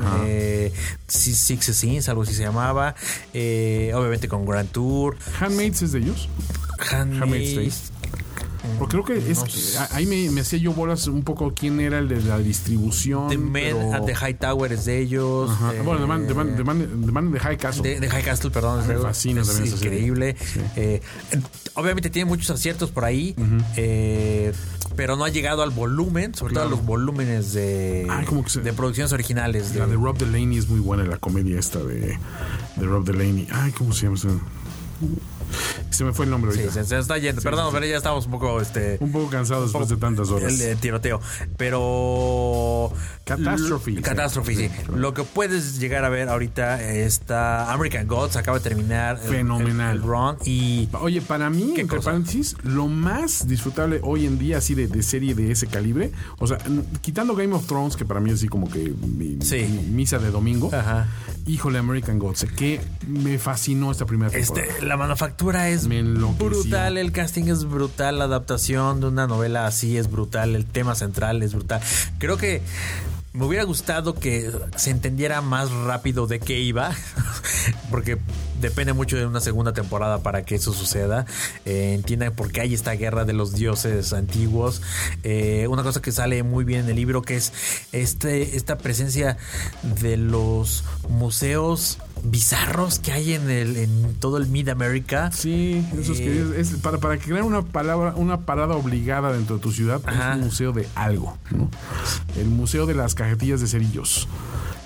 Six Scenes, algo así se llamaba. Obviamente con Grand Tour. Handmaids es de ellos. Handmaid's. Porque creo que es no sé. ahí me, me hacía yo bolas un poco quién era el de la distribución. The Man pero- at the High Tower es de ellos. Ajá. eh, bueno, The Man, The Man- The Man- The Man in the High Castle. de, High Castle, perdón. Me es- fascina es también serie. increíble. Eh, obviamente tiene muchos aciertos por ahí, eh, pero no ha llegado al volumen, sobre todo a los volúmenes de, Ay, como que se- de producciones originales. La de- de Rob Delaney es muy buena, la comedia esta de, de Rob Delaney. Ay, ¿cómo se llama? Mm-hmm. Se me fue el nombre Sí, ahorita. se, se está yendo. Perdón, pero ya estamos un poco este Un poco cansado después de tantas horas. el, tiroteo. Pero. Catastrophe, L- Catastrophe, sí. Lo que puedes llegar a ver ahorita está American Gods. Acaba de terminar Fenomenal. el, el run. Y. Oye, para mí, ¿Qué entre cosa? paréntesis, lo más disfrutable hoy en día, así de, de serie de ese calibre, o sea, quitando Game of Thrones, que para mí es así como que mi, misa de domingo, Ajá. híjole, American Gods, que me fascinó esta primera temporada. Este, la manufactura es brutal, el casting es brutal, la adaptación de una novela así es brutal, el tema central es brutal. Creo que me hubiera gustado que se entendiera más rápido de qué iba, porque depende mucho de una segunda temporada para que eso suceda. Eh, entiendan por qué hay esta guerra de los dioses antiguos. Eh, una cosa que sale muy bien en el libro que es este, esta presencia de los museos bizarros que hay en el en todo el Mid America. Sí, eso es que Eh, es, es para, para crear una palabra, una parada obligada dentro de tu ciudad, Ajá. es un museo de algo, ¿no? El museo de las cajetillas de cerillos.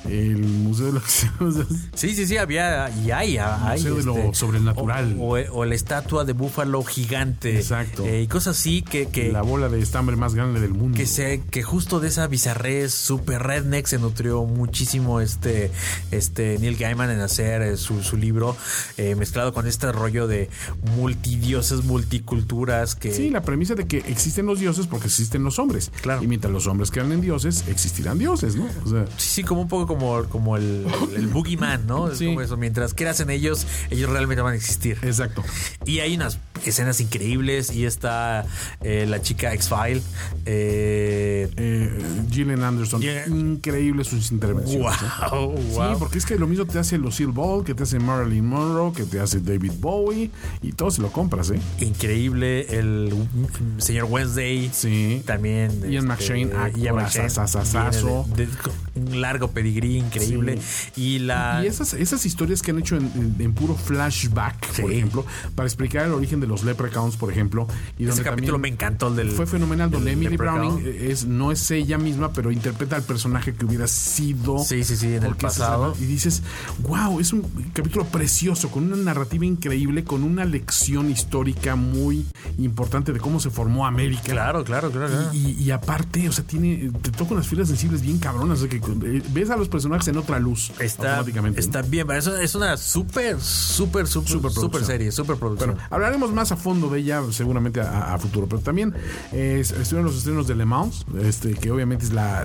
El museo de los Sí, sí, sí, había y hay, hay Museo de lo sobrenatural. O, o- o la estatua de búfalo gigante. Exacto. Eh, y cosas así que, que, la bola de estambre más grande del mundo. que se que justo de esa bizarrez super redneck se nutrió muchísimo este este Neil Gaiman en hacer eh, su, su libro eh, mezclado con este rollo de multidioses multiculturas que Sí, la premisa de que existen los dioses porque existen los hombres. Claro. Y mientras los hombres crean en dioses, existirán dioses, ¿no? O sea, Sí, sí, como un poco como, como el, el boogeyman, ¿no? Es Sí. como eso. Mientras creas en ellos, ellos realmente van a existir. exacto. Y hay unas escenas increíbles. Y está eh, la chica X-File. Eh, Eh, Gillian Anderson, Yeah. increíble sus intervenciones. wow, wow. Sí, porque es que lo mismo te hace Lucille Ball, que te hace Marilyn Monroe, que te hace David Bowie, y todo se lo compras, ¿eh? Increíble. El mm, señor Wednesday. Sí. También. este, Ian McShane, Ian actor McShane, viene de- de- un largo pedigrí increíble. Y la. Y esas, esas historias que han hecho en, en- en puro flashback, por ejemplo, para explicar el origen de los leprechauns, por ejemplo. Y ese donde capítulo me encantó. El del, Fue fenomenal, donde Emily. Browning es, no es ella misma, pero interpreta al personaje que hubiera sido. Sí, sí, sí, en el pasado. y dices, wow, es un capítulo precioso, con una narrativa increíble, con una lección histórica muy importante de cómo se formó América. Claro, claro, claro. claro. Y, y aparte, o sea, tiene, te toca unas fibras sensibles bien cabronas. o sea, que eh, ves a los personajes en otra luz. Está, automáticamente. está bien, pero eso es una súper, súper, súper, súper serie, súper producción. Bueno, hablaremos más a fondo de ella seguramente a, a futuro, pero también eh, estuvieron los estrenos de Le Mans, este, que obviamente es la,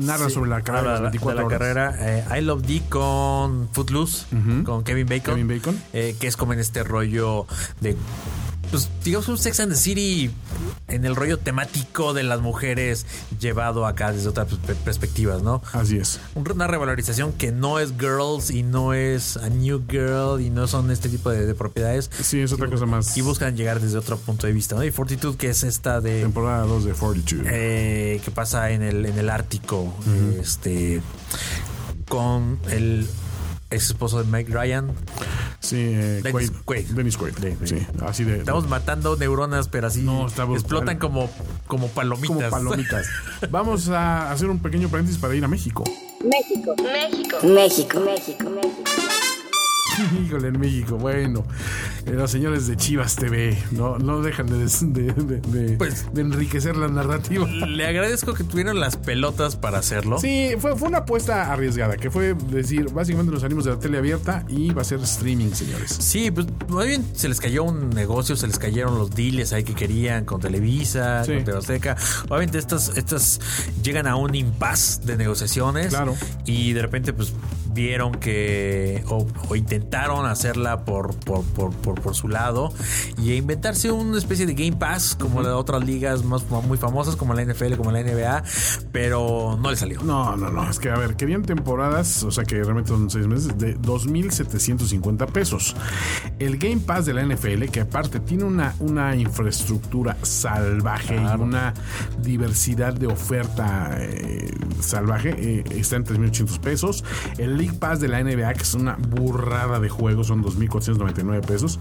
narra Sí, sobre la carrera de las 24 de la horas. carrera eh, I Love D con Footloose, con Kevin Bacon. Kevin Bacon. eh, que es como en este rollo de. Pues digamos un Sex and the City en el rollo temático de las mujeres llevado acá desde otras pe- perspectivas, ¿no? Así es. Una revalorización que no es Girls y no es a New Girl y no son este tipo de, de propiedades. Sí, es otra Y- cosa más. Y buscan llegar desde otro punto de vista, ¿no? Y Fortitude, que es esta de Temporada 2 de Fortitude. eh, que pasa en el, en el Ártico, este con el ex esposo de Mike Ryan. sí, eh, Dennis Quaid. Quaid. Dennis Quaid. Sí, sí. Sí, así de. Estamos matando neuronas, pero así No, explotan como, como palomitas. como palomitas. Vamos a hacer un pequeño paréntesis para ir a México. México. México. México. México. México. Híjole, en México, bueno. eh, los señores de Chivas TV no, no dejan de, des- de- de- de- Pues- de enriquecer la narrativa. Le agradezco que tuvieron las pelotas para hacerlo. Sí, fue, fue una apuesta arriesgada, que fue decir, básicamente nos salimos de la tele abierta y va a ser streaming, señores. Sí, pues más bien se les cayó un negocio, se les cayeron los deals ahí que querían con Televisa, Sí. con TV Azteca. Obviamente estas, estas llegan a un impasse de negociaciones. Claro. Y de repente pues vieron que o, o intentaron hacerla por, por, por, por, por su lado y inventarse una especie de Game Pass como las otras ligas más muy famosas como la NFL, como la NBA, pero no le salió. No, no, no. Es que, a ver, querían temporadas, o sea que realmente son seis meses, de 2.750 pesos. El Game Pass de la NFL, que aparte tiene una, una infraestructura salvaje y una diversidad de oferta eh, salvaje, eh, está en 3.800 pesos. El League Pass de la NBA, que es una burrada de juegos, son 2.499 pesos.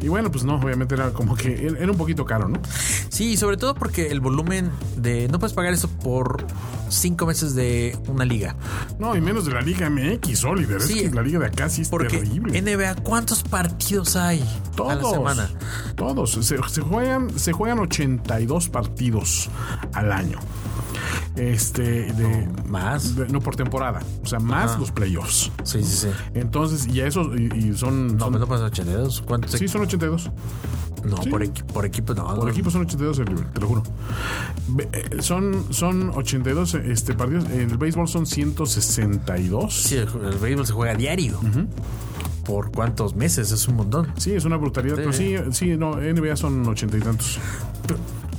Y bueno, pues no, obviamente era como que era un poquito caro, ¿no? Sí, sobre todo porque el volumen de... No puedes pagar eso por cinco meses de una liga. No, y menos de la Liga MX, Oliver. Sí. es que la Liga de acá sí es Porque terrible. NBA, ¿cuántos partidos hay Todos. a la semana? Todos. Se, se juegan, se juegan 82 partidos al año. Este, de, ¿Más? de- no por temporada. O sea, más Ajá. los playoffs. Sí, sí, sí. Entonces, y a eso, y, y son. No, son- no pasa 82. ¿Cuántos? sí, son 82. no, sí. por, equi- por equipo no. Por no. equipo son 82 el libre, te lo juro. Eh, Son, son 82 este, partidos. En el béisbol son 162. Sí, el, el béisbol se juega diario. ¿Por cuántos meses? Es un montón. Sí, es una brutalidad. Sí. Pero sí, sí, no, NBA son 80 y tantos.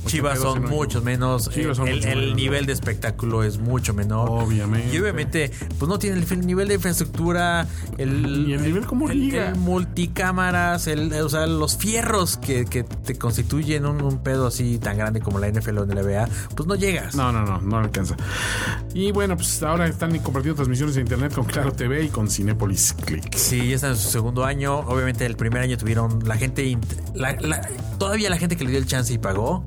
Chivas 82, son no muchos menos. Chivas son el mucho el menos. nivel de espectáculo es mucho menor. Obviamente. Y obviamente, pues no tiene el nivel de infraestructura, el, Y el nivel como el- liga. el multicámaras, el, o sea, los fierros que, que te constituyen un, un pedo así tan grande como la NFL o la NBA, pues no llegas. No, no, no, no alcanza. Y bueno, pues ahora están compartiendo transmisiones de internet con Claro TV y con Cinepolis Click. Sí, ya están en su segundo año. Obviamente el primer año tuvieron la gente, la- la- todavía la gente que le dio el chance y pagó.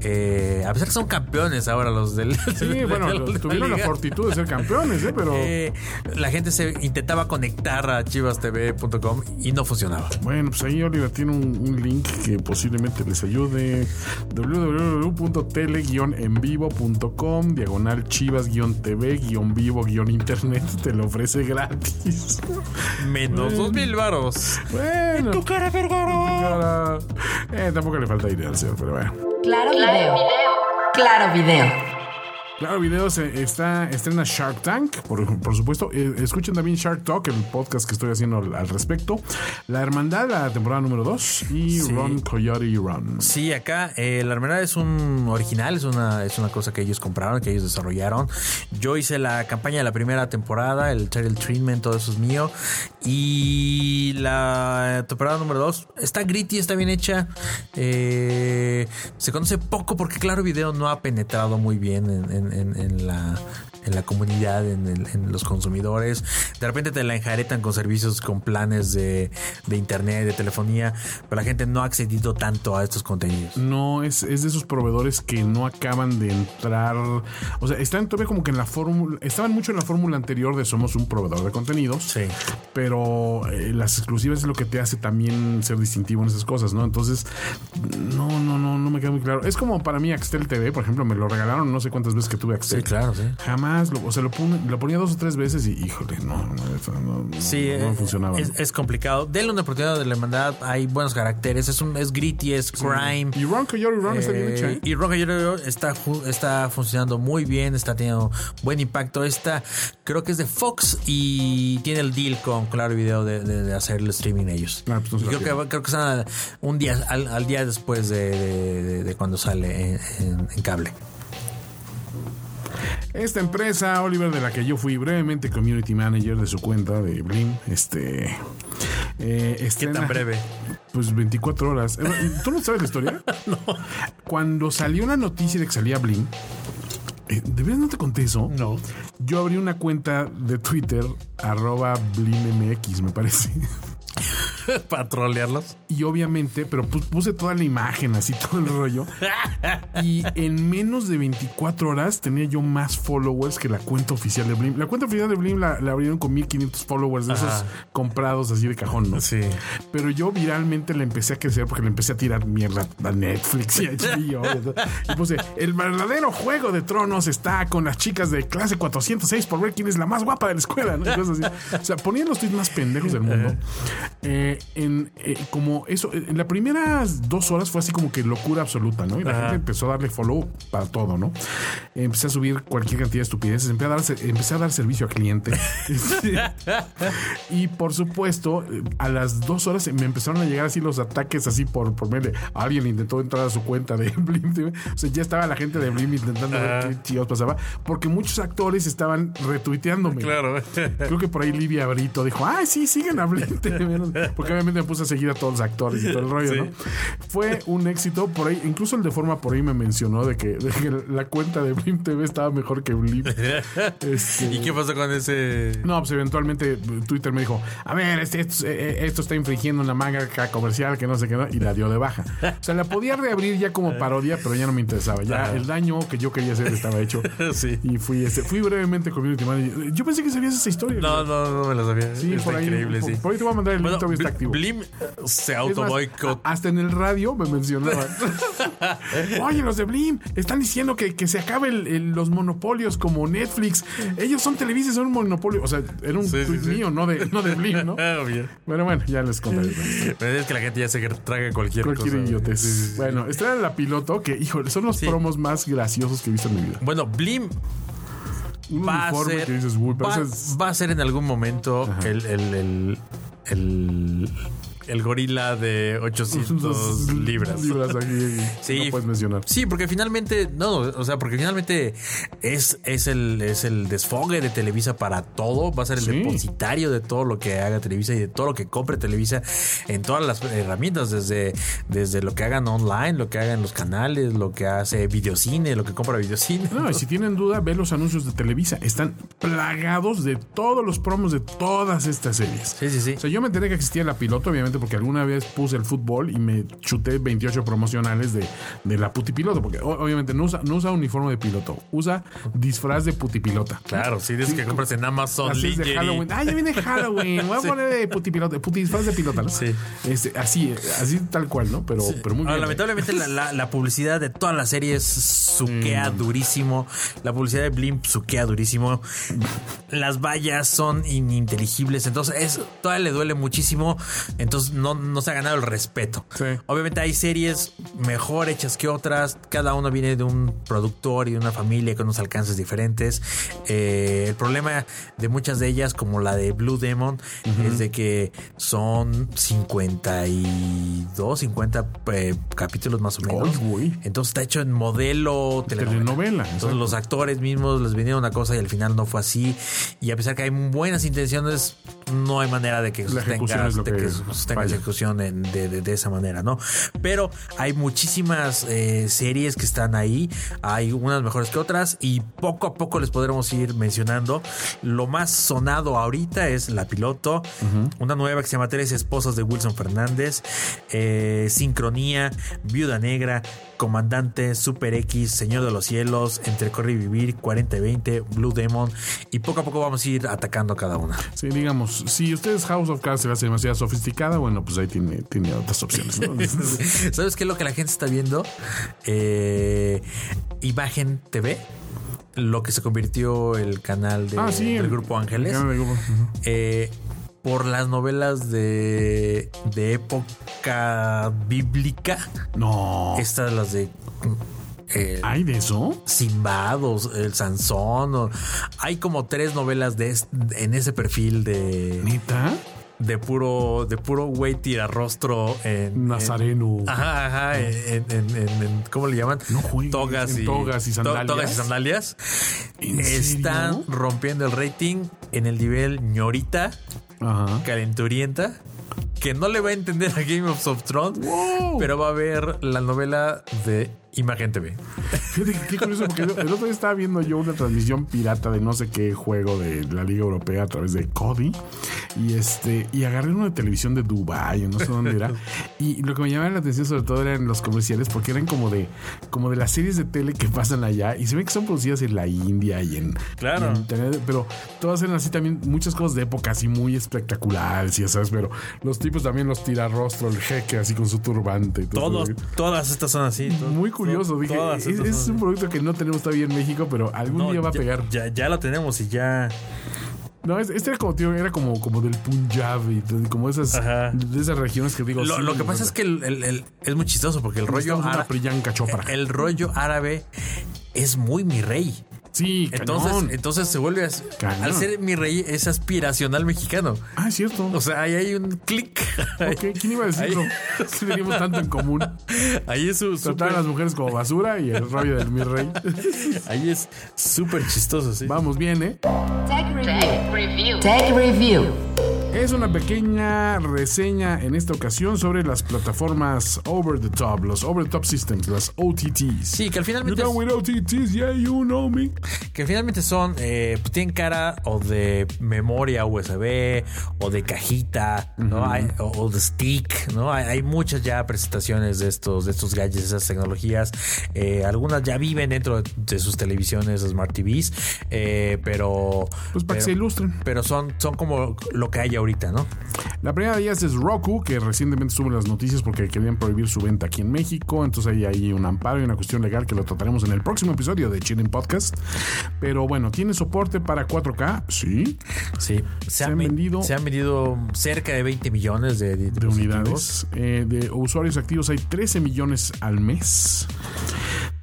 Eh, a pesar que son campeones ahora los del... Sí, de- bueno, de tuvieron la fortitud de ser campeones, ¿eh? Pero Eh, la gente se intentaba conectar a chivastv.com y no funcionaba. bueno, pues ahí Oliver tiene un, un link que posiblemente les ayude. www.tele-envivo.com diagonal chivas-tv-vivo-internet te lo ofrece gratis. Menos dos mil varos. Bueno. Tu cara, Vergara. Eh, tampoco le falta idea al señor, pero bueno. Claro video. Claro video. Claro, video se está, estrena Shark Tank, por, por supuesto. Eh, escuchen también Shark Talk, el podcast que estoy haciendo al, al respecto. La Hermandad, la temporada número 2. Y Sí. Run Coyote Run. Sí, acá eh, la hermandad es un original, es una, es una cosa que ellos compraron, que ellos desarrollaron. Yo hice la campaña de la primera temporada, el title treatment, todo eso es mío. Y la temporada número 2 está gritty, está bien hecha. Eh, se conoce poco porque Claro Video no ha penetrado muy bien en, en- en- en la en la comunidad, en, el- en los consumidores. De repente te la enjaretan con servicios, con planes de, de internet, de telefonía, pero la gente no ha accedido tanto a estos contenidos. No, es, es de esos proveedores que no acaban de entrar. O sea, están todavía como que en la fórmula. Estaban mucho en la fórmula anterior de somos un proveedor de contenidos. Sí. Pero eh, las exclusivas es lo que te hace también ser distintivo en esas cosas, ¿no? Entonces, no, no, no, no me queda muy claro. Es como para mí Axtel TV, por ejemplo, me lo regalaron no sé cuántas veces que tuve Axtel. Sí, claro, sí. Jamás, lo, o sea, lo, ponía dos o tres veces y, híjole, no, no, no, no- Sí, no eh, funcionaba. Es, es complicado. Denle una oportunidad de la hermandad. Hay buenos caracteres. Es, un, es gritty, es crime. Y Ron Coyote Run está bien Eh, hecha, ¿eh? y Rock Yo está, está funcionando muy bien, está teniendo buen impacto. Esta creo que es de Fox y tiene el deal con Claro Video de, de- de hacer el streaming ellos. Ah, pues creo, que, creo que están un día al, al día después de, de- de- de cuando sale en, en- en cable. Esta empresa, Oliver, de la que yo fui brevemente community manager de su cuenta de Blim, este. eh, ¿Qué tan breve? Pues 24 horas. Eh, ¿Tú no sabes la historia? no. Cuando salió una noticia de que salía Blim, eh, ¿de verdad no te conté eso? No. Yo abrí una cuenta de Twitter, arroba BlimMX, me parece. Para trolearlos. Y obviamente, pero pu- puse toda la imagen, así todo el rollo. Y en menos de 24 horas tenía yo más followers que la cuenta oficial de Blim. La cuenta oficial de Blim la, la abrieron con 1500 followers de esos comprados así de cajón, ¿no? Sí. Pero yo viralmente le empecé a crecer porque le empecé a tirar mierda a Netflix y a HBO. Y puse, el verdadero juego de tronos está con las chicas de clase 406 por ver quién es la más guapa de la escuela, ¿no? Y cosas así. O sea, ponían los tweets más pendejos del mundo. Eh, en, eh, como eso, en las primeras dos horas fue así como que locura absoluta, ¿no? Y la Ajá. gente empezó a darle follow para todo, ¿no? Empecé a subir cualquier cantidad de estupideces, empecé a dar, empecé a dar servicio al cliente. y por supuesto, a las dos horas me empezaron a llegar así los ataques así por, por medio de alguien intentó entrar a su cuenta de Blim. O sea, ya estaba la gente de Blim intentando ver qué chicos pasaba, porque muchos actores estaban retuiteándome. Claro. Creo que por ahí Livia Brito dijo, ay, sí, siguen a Blim TV", Porque obviamente me puse a seguir a todos los actores y todo el rollo, Sí. ¿no? Fue un éxito por ahí. Incluso el de forma por ahí me mencionó de que, de que la cuenta de Blim TV estaba mejor que Blim. Este, ¿Y qué pasó con ese? no, pues eventualmente Twitter me dijo, a ver, este- esto, eh, esto está infringiendo una manga comercial que no sé qué, ¿no? y la dio de baja. O sea, la podía reabrir ya como parodia, pero ya no me interesaba. Ya Ajá. el daño que yo quería hacer estaba hecho. Sí. Y fui, este, fui brevemente community manager. Yo pensé que sabías esa historia. No, no, no me lo sabía. Sí, Está por ahí. increíble, por, sí. por ahí te voy a mandar el link, Bueno, está Bl- activo. Blim se Es auto más, boicot. a- hasta en el radio me mencionaban. Oye, los de Blim están diciendo que, que se acabe el- el- los monopolios como Netflix. Ellos son televisas, son un monopolio. O sea, era un Sí, tweet sí. mío, no de, no de Blim, ¿no? Bien. Bueno, bueno, ya les contaré. Pero es que la gente ya se traga cualquier, Cualquier cosa. idiotez. Bueno, esta era la piloto que, híjole, son los promos más graciosos que he visto en mi vida. Bueno, Blim Un va a ser. que dices, uy, va, va a ser en algún momento el, el, el, el, el gorila de 800 libras. Libras aquí. Sí. No puedes mencionar. Sí, porque finalmente, no, o sea, porque finalmente es, es, el, es el desfogue de Televisa para todo. Va a ser el Sí. depositario de todo lo que haga Televisa y de todo lo que compre Televisa en todas las herramientas, desde, desde lo que hagan online, lo que hagan los canales, lo que hace videocine, lo que compra videocine. No, y si tienen duda, ve los anuncios de Televisa. Están plagados de todos los promos de todas estas series. Sí, sí, sí. O sea, yo me enteré que existía la piloto, obviamente, porque alguna vez puse el fútbol y me chuté 28 promocionales de, de la putipiloto, porque obviamente no usa, no usa uniforme de piloto, usa disfraz de putipilota. Claro, sí, desde que compras en Amazon Así es de. Halloween. Ah, ya viene Halloween. Voy a poner de putipilota, puti disfraz de pilota, ¿no? Sí. Este, así, así tal cual, ¿no? Pero, pero muy Ahora, bien. lamentablemente la, la- la publicidad de todas las series suquea durísimo. La publicidad de Blimp suquea durísimo. Las vallas son ininteligibles. Entonces, es, todavía le duele muchísimo. Entonces, no, no se ha ganado el respeto. Sí. Obviamente hay series mejor hechas que otras. Cada uno viene de un productor y de una familia con unos alcances diferentes. Eh, el problema de muchas de ellas, como la de Blue Demon, es de que son 52, 50 eh, capítulos más o menos. Entonces está hecho en modelo telenovela. Telenovela, Entonces exacto. los actores mismos les vinieron una cosa y al final no fue así. Y a pesar que hay buenas intenciones, no hay manera de que La ejecución sostenga, es lo de que que sostenga esa ejecución en- de, de- de esa manera, ¿no? Pero hay muchísimas eh, series que están ahí. Hay unas mejores que otras y poco a poco les podremos ir mencionando. Lo más sonado ahorita es La Piloto, una nueva que se llama Tres Esposas de Wilson Fernández, eh, Sincronía, Viuda Negra, Comandante, Super X, Señor de los Cielos, Entre Corre y Vivir, 40 y 20, Blue Demon y poco a poco vamos a ir atacando a cada una. Sí, digamos, si ustedes House of Cards se hace demasiado sofisticada, bueno, pues ahí tiene, tiene otras opciones, ¿no? ¿Sabes qué es lo que la gente está viendo? Eh, Imagen TV, lo que se convirtió el canal de- ah, sí. del el- Grupo Ángeles. el del grupo, eh, por las novelas de, de época bíblica. No. Estas las de eh, ¿Hay de eso? Sinbad o el Sansón. o- hay como tres novelas de en ese perfil de, ¿Neta? De puro de puro güey tirarrostro en, Nazareno. en- ajá, ajá, en, en- en- en- ¿cómo le llaman? No juegues, togas en y togas y sandalias. togas y sandalias. ¿En Están serio? rompiendo el rating en el nivel ñorita, Ajá. calenturienta. Que no le va a entender a Game of Thrones, Wow. pero va a ver la novela de Imagen TV. Qué curioso, porque el otro día estaba viendo yo una transmisión pirata de no sé qué juego de la Liga Europea a través de Cody. Y este, y agarré de televisión de Dubai, no sé dónde era. Y lo que me llamaba la atención sobre todo eran los comerciales, porque eran como de, como de las series de tele que pasan allá. Y se ve que son producidas en la India y en, Claro. y en internet, pero todas eran así también, muchas cosas de época así muy espectaculares, sabes, pero los tipos también los tira rostro, el jeque así con su turbante. y todo Todos, todas estas son así. Muy curioso, dije, todas es, un producto que no tenemos todavía en México, pero algún No, día va a pegar. Ya, ya lo tenemos y ya. No, es- este era como, tío, era como, como del Punjab y como esas, Ajá. de esas regiones que digo. Lo, sí, lo que pasa es que el- el- el- es muy chistoso porque el rollo, árabe, el rollo árabe es muy mi rey. Sí, Entonces, cañón. entonces se vuelve Cañón. al ser mi rey es aspiracional mexicano. Ah, es cierto. O sea, ahí hay un clic. Ok, ¿Quién iba a decirlo? Sí, teníamos tanto en común. Ahí es su Tratar a las mujeres como basura y el rollo del mi rey. ahí es súper chistoso, sí. Vamos bien, ¿eh? Tech Review. Tech Review. Es una pequeña reseña en esta ocasión sobre las plataformas over the top, los over the top systems, las OTTs. Sí, que al You finalmente down with OTTs, yeah, you know me. que finalmente son eh, pues tienen cara o de memoria USB o de cajita no Hay- o, o de stick no hay, hay muchas ya presentaciones de estos de estos gadgets esas tecnologías Eh, algunas ya viven dentro de, de sus televisiones smart TVs eh, pero Pues para que pero- se ilustren. pero son son como lo que hay ahorita no La primera de ellas es Roku, que recientemente estuvo en las noticias porque querían prohibir su venta aquí en México. Entonces ahí hay un amparo y una cuestión legal que lo trataremos en el próximo episodio de Chilling Podcast. Pero bueno, tiene soporte para 4K, sí, sí se, han ven- vendido- se han vendido cerca de 20 millones de, de unidades. Eh, de usuarios activos hay 13 millones al mes.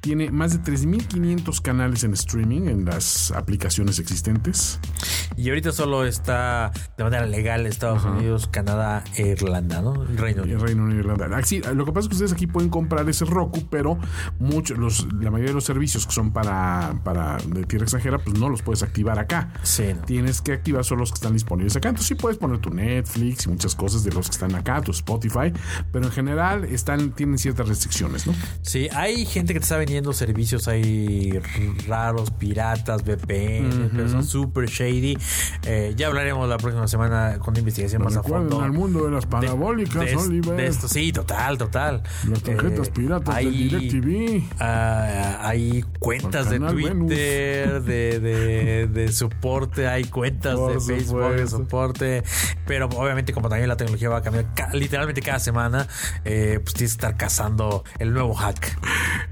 Tiene más de 3.500 canales en streaming en las aplicaciones existentes. Y ahorita solo está de manera legal Estados Unidos, Canadá e Irlanda, ¿no? El Reino El Unido. Reino Unido y Irlanda. Ah, sí, lo que pasa es que ustedes aquí pueden comprar ese Roku, pero muchos, los, la mayoría de los servicios que son para, para de tierra extranjera, pues no los puedes activar acá. Sí, ¿no? Tienes que activar solo los que están disponibles acá. Entonces sí puedes poner tu Netflix y muchas cosas de los que están acá, tu Spotify, pero en general están, tienen ciertas restricciones, ¿no? Sí, hay gente que te está vendiendo servicios ahí raros, piratas, VPN, pero son super shady. Eh, ya hablaremos la próxima semana con una investigación más a fondo. al mundo de las parabólicas, de, de- Oliver. de esto, sí, total, total. Las tarjetas Eh, piratas hay- del DirecTV. Ah, hay cuentas de Twitter, de, de, de soporte, hay cuentas Por de Facebook de soporte, pero obviamente como también la tecnología va a cambiar ca- literalmente cada semana, eh, pues tienes que estar cazando el nuevo hack.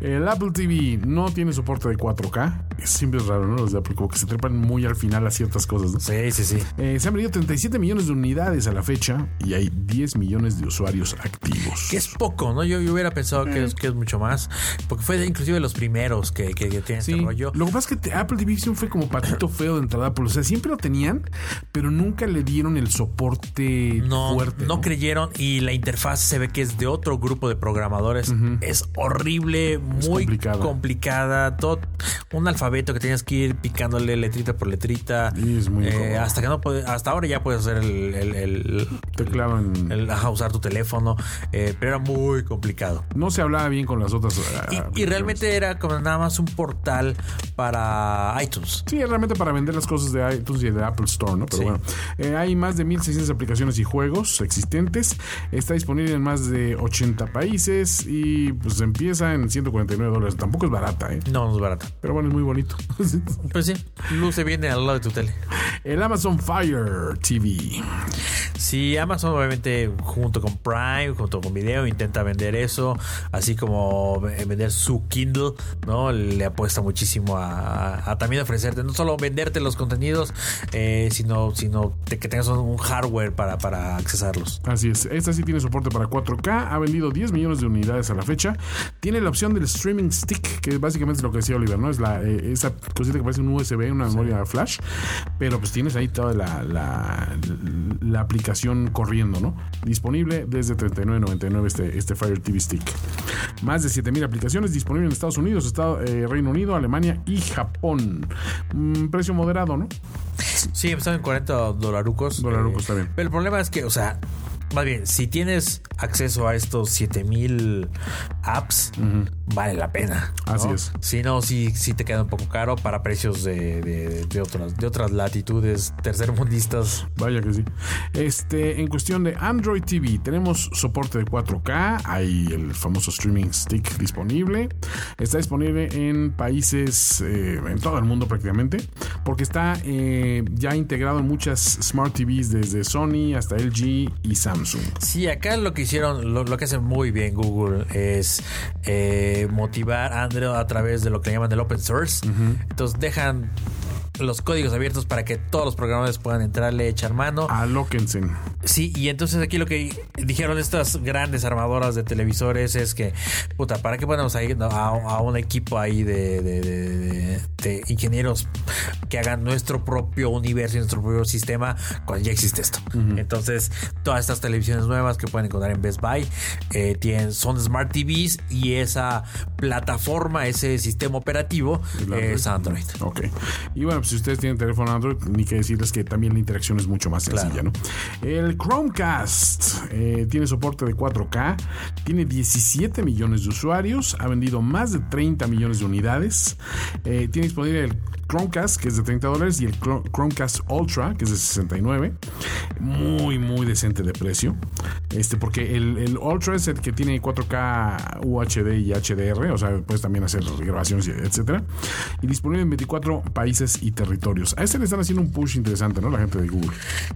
El Apple TV no tiene soporte de 4K. Siempre es raro, ¿no? Los de Apple como que se trepan muy al final a ciertas cosas, ¿no? Sí, sí, sí. Eh, se han vendido 37 millones de unidades a la fecha y hay 10 millones de usuarios activos. Que es poco, ¿no? Yo, yo hubiera pensado que, es, que es mucho más, porque fue inclusive de los primeros que, que, que tienen Sí, este rollo. lo que pasa es que Apple TV fue como patito feo de entrada Apple. O sea, siempre lo tenían, pero nunca le dieron el soporte No, fuerte. no creyeron y la interfaz se ve que es de otro grupo de programadores. Es horrible, muy complicada. complicada. todo un alfabeto que tenías que ir picándole letrita por letrita. Y es muy Eh, hasta que no puede, hasta ahora ya puedes hacer el, el- el- Teclado en- el- ajá, usar tu teléfono, eh, pero era muy complicado. No se hablaba bien con las otras. Y, ah, y realmente era como nada más un portal para iTunes. Sí, realmente para vender las cosas de iTunes y de Apple Store, ¿no? Pero Sí. bueno, eh, hay más de 1600 aplicaciones y juegos existentes. Está disponible en más de 80 países y pues empieza en 149 dólares. Tampoco es barata, ¿eh? No, no es barato. Pero bueno, es muy bonito. Pues sí, luce bien al lado de tu tele. El Amazon Fire TV. Sí, Amazon obviamente junto con Prime, junto con Video, intenta vender eso, así como eh, vender su Kindle, ¿no? Le apuesta muchísimo a, a también ofrecerte, no solo venderte los contenidos, eh, sino, sino de que tengas un hardware para, para accesarlos. Así es, esta sí tiene soporte para 4K, ha vendido 10 millones de unidades a la fecha. Tiene la opción del streaming stick, que básicamente es lo que decía Oliver, ¿no? Es la, eh, esa cosita que parece un USB, una memoria flash, pero pues tienes ahí toda la, la, la aplicación corriendo, ¿no? Disponible desde 39.99 este, este Fire TV Stick. Más de 7000 aplicaciones disponibles en Estados Unidos, Estado, eh, Reino Unido, Alemania y Japón. Mm, precio moderado, ¿no? Sí, empezaron en 40 dolarucos. Dolarucos, está bien. Pero el problema es que, o sea, Más bien, si tienes acceso a estos 7000 apps, vale la pena. ¿no? Así es. Si no, sí, sí te queda un poco caro para precios de, de- de otras, de otras latitudes tercermundistas. Vaya que sí. Este, en cuestión de Android TV, tenemos soporte de 4K, hay el famoso streaming stick disponible. Está disponible en países, eh, en todo el mundo prácticamente, porque está eh, ya integrado en muchas Smart TVs desde Sony hasta LG y Samsung. Sí, acá lo que hicieron, lo, lo que hace muy bien Google es eh, motivar a Android a través de lo que llaman el open source. Entonces dejan los códigos abiertos para que todos los programadores puedan entrarle, echar mano. Alóquense. Sí, y entonces aquí lo que dijeron estas grandes armadoras de televisores es que, puta, ¿para qué ponemos ahí a, a un equipo ahí de, de- de- de- de ingenieros que hagan nuestro propio universo y nuestro propio sistema cuando ya existe esto? Entonces, todas estas televisiones nuevas que pueden encontrar en Best Buy eh, tienen, son Smart TVs y esa plataforma, ese sistema operativo es Android. Ok. Y bueno, pues si ustedes tienen teléfono Android, ni que decirles que también la interacción es mucho más Claro. sencilla, ¿no? El Chromecast eh, tiene soporte de 4K, tiene 17 millones de usuarios, ha vendido más de 30 millones de unidades, eh, tiene disponible el Chromecast, que es de 30 dólares, y el Chrome- Chromecast Ultra, que es de 69. Muy, muy decente de precio. Este, porque el, el Ultra es el que tiene 4K UHD y HDR, o sea, puedes también hacer grabaciones, etcétera. Y disponible en 24 países y territorios. A este le están haciendo un push interesante, ¿no? La gente de Google.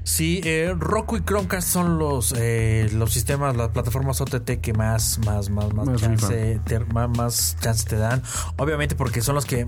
Sí, eh, Roku y Chromecast son los eh, los sistemas, las plataformas OTT que más más más más, Más chance, te, más, más chance te dan. Obviamente porque son los que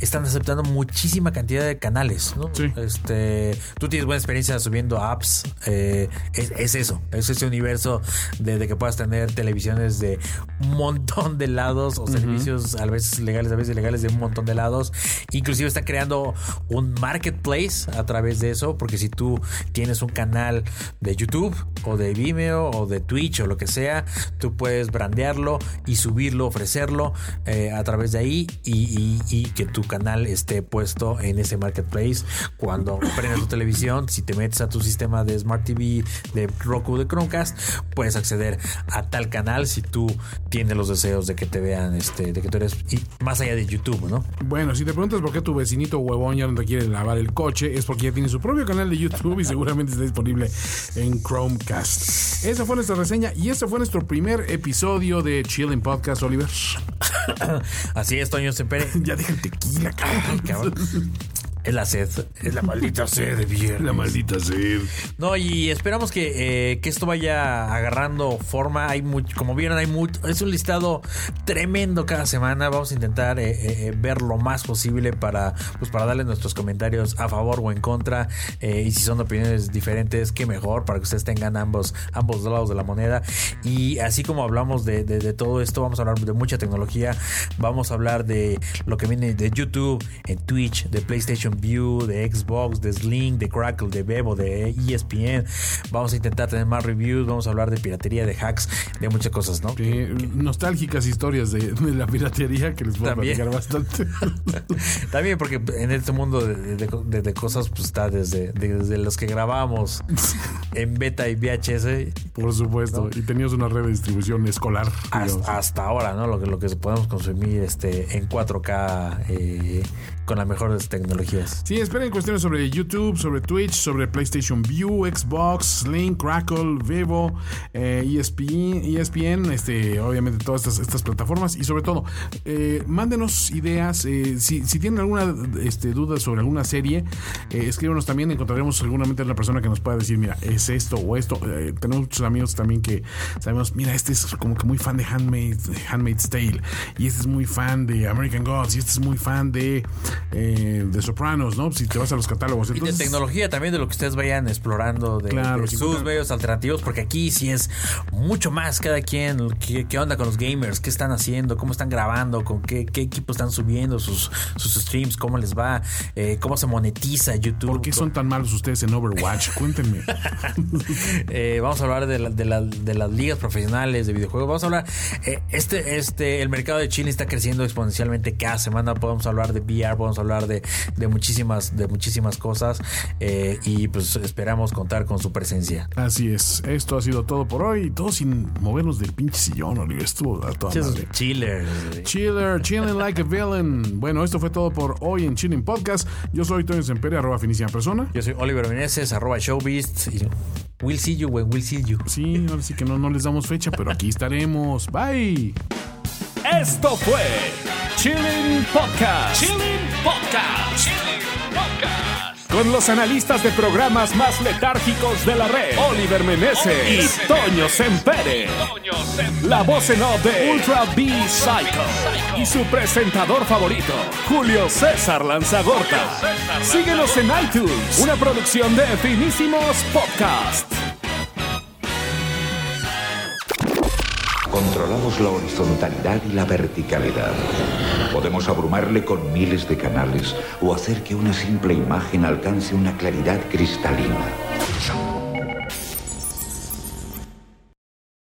están aceptando muchísima cantidad de canales. ¿no? Sí. Este, tú tienes buena experiencia subiendo apps. eh, es, es eso, es ese universo de, de que puedas tener televisiones de un montón de lados o servicios a veces legales, a veces ilegales de un montón de lados. Inclusive está creando un marketplace a través de eso, porque si tú tienes un canal de YouTube o de Vimeo o de Twitch o lo que sea, tú puedes brandearlo y subirlo, ofrecerlo eh, a través de ahí y, y- y que tu canal esté puesto en ese marketplace. Cuando prendes tu televisión, si te metes a tu sistema de Smart TV de Roku de Chromecast, puedes acceder a tal canal si tú tienes los deseos de que te vean, este, de que tú eres y más allá de YouTube, ¿no? Bueno, si te preguntas por qué tu vecinito huevón ya no te quiere lavar el coche, es porque ya tiene su propio canal de YouTube y seguramente está disponible en Chromecast. Esa fue nuestra reseña y este fue nuestro primer episodio de Chilling Podcast, Oliver. Así es, Toño Sempere. Ya deja el tequila, cabrón. Cabrón. Es la sed. Es la maldita sed de viernes. La maldita sed. No, y esperamos que, eh, que esto vaya agarrando forma. Hay mucho, como vieron, hay mucho. Es un listado tremendo cada semana. Vamos a intentar eh, eh, ver lo más posible para, pues, para darle nuestros comentarios a favor o en contra. Y si son opiniones diferentes, qué mejor para que ustedes tengan ambos, ambos lados de la moneda. Y así como hablamos de, de- de todo esto, vamos a hablar de mucha tecnología. Vamos a hablar de lo que viene de YouTube, en Twitch, de PlayStation View, de Xbox, de Sling, de Crackle, de Bebo, de ESPN. Vamos a intentar tener más reviews, vamos a hablar de piratería, de hacks, de muchas cosas, ¿no? Sí, nostálgicas historias de, de la piratería que les puedo También. platicar bastante. También porque en este mundo de, de- de- de cosas, pues está desde, desde los que grabamos en beta y VHS Por supuesto. Y teníamos una red de distribución escolar. hasta, hasta ahora, ¿no? Lo que, lo que podemos consumir este, en 4K eh, con las mejores Sí, esperen cuestiones sobre YouTube, sobre Twitch, sobre PlayStation View, Xbox, Sling, Crackle, Vivo, eh, ESPN, ESPN, este, obviamente todas estas, estas plataformas. Y sobre todo, eh, mándenos ideas, eh, si, si tienen alguna este, duda sobre alguna serie, eh, escríbanos también, encontraremos seguramente una persona que nos pueda decir, mira, es esto o esto. Eh, tenemos muchos amigos también que sabemos, mira, este es como que muy fan de Handmaid's, Handmaid's Tale y este es muy fan de American Gods y este es muy fan de, eh, de ¿no? Si te vas a los catálogos. Y de tecnología también, de lo que ustedes vayan explorando, de, Claro, de sí, sus claro. medios alternativos, porque aquí sí es mucho más cada quien, qué, qué onda con los gamers, qué están haciendo, cómo están grabando, con qué, qué equipo están subiendo sus, sus streams, cómo les va, eh, cómo se monetiza YouTube. ¿Por qué son tan malos ustedes en Overwatch? Cuéntenme. Eh, vamos a hablar de, la- de la- de las ligas profesionales de videojuegos. Vamos a hablar. eh, este, este, el mercado de Chile está creciendo exponencialmente cada semana. Podemos hablar de VR, podemos hablar de, de muchísimas, de muchísimas cosas. eh, y pues esperamos contar con su presencia. Así es, esto ha sido todo por hoy. Todo sin movernos del pinche sillón, Oliver. Estuvo a toda madre. Chiller. Chiller, chilling like a villain. Bueno, esto fue todo por hoy en Chilling Podcast. Yo soy Toño Sempere, arroba finísima persona. Yo soy Oliver Meneses, arroba showbeast. y We'll see you, when we'll see you. Sí, ahora sí que no, no les damos fecha, pero aquí estaremos. Bye. Esto fue Chilling Podcast. Chilling Podcast. Con los analistas de programas más letárgicos de la red, Oliver Meneses y Toño Sempere. La voz en off de Ultra B Psycho y su presentador favorito, Julio César Lanzagorta. Síguenos en iTunes, una producción de Finísimos Podcast. Controlamos la horizontalidad y la verticalidad. Podemos abrumarle con miles de canales o hacer que una simple imagen alcance una claridad cristalina.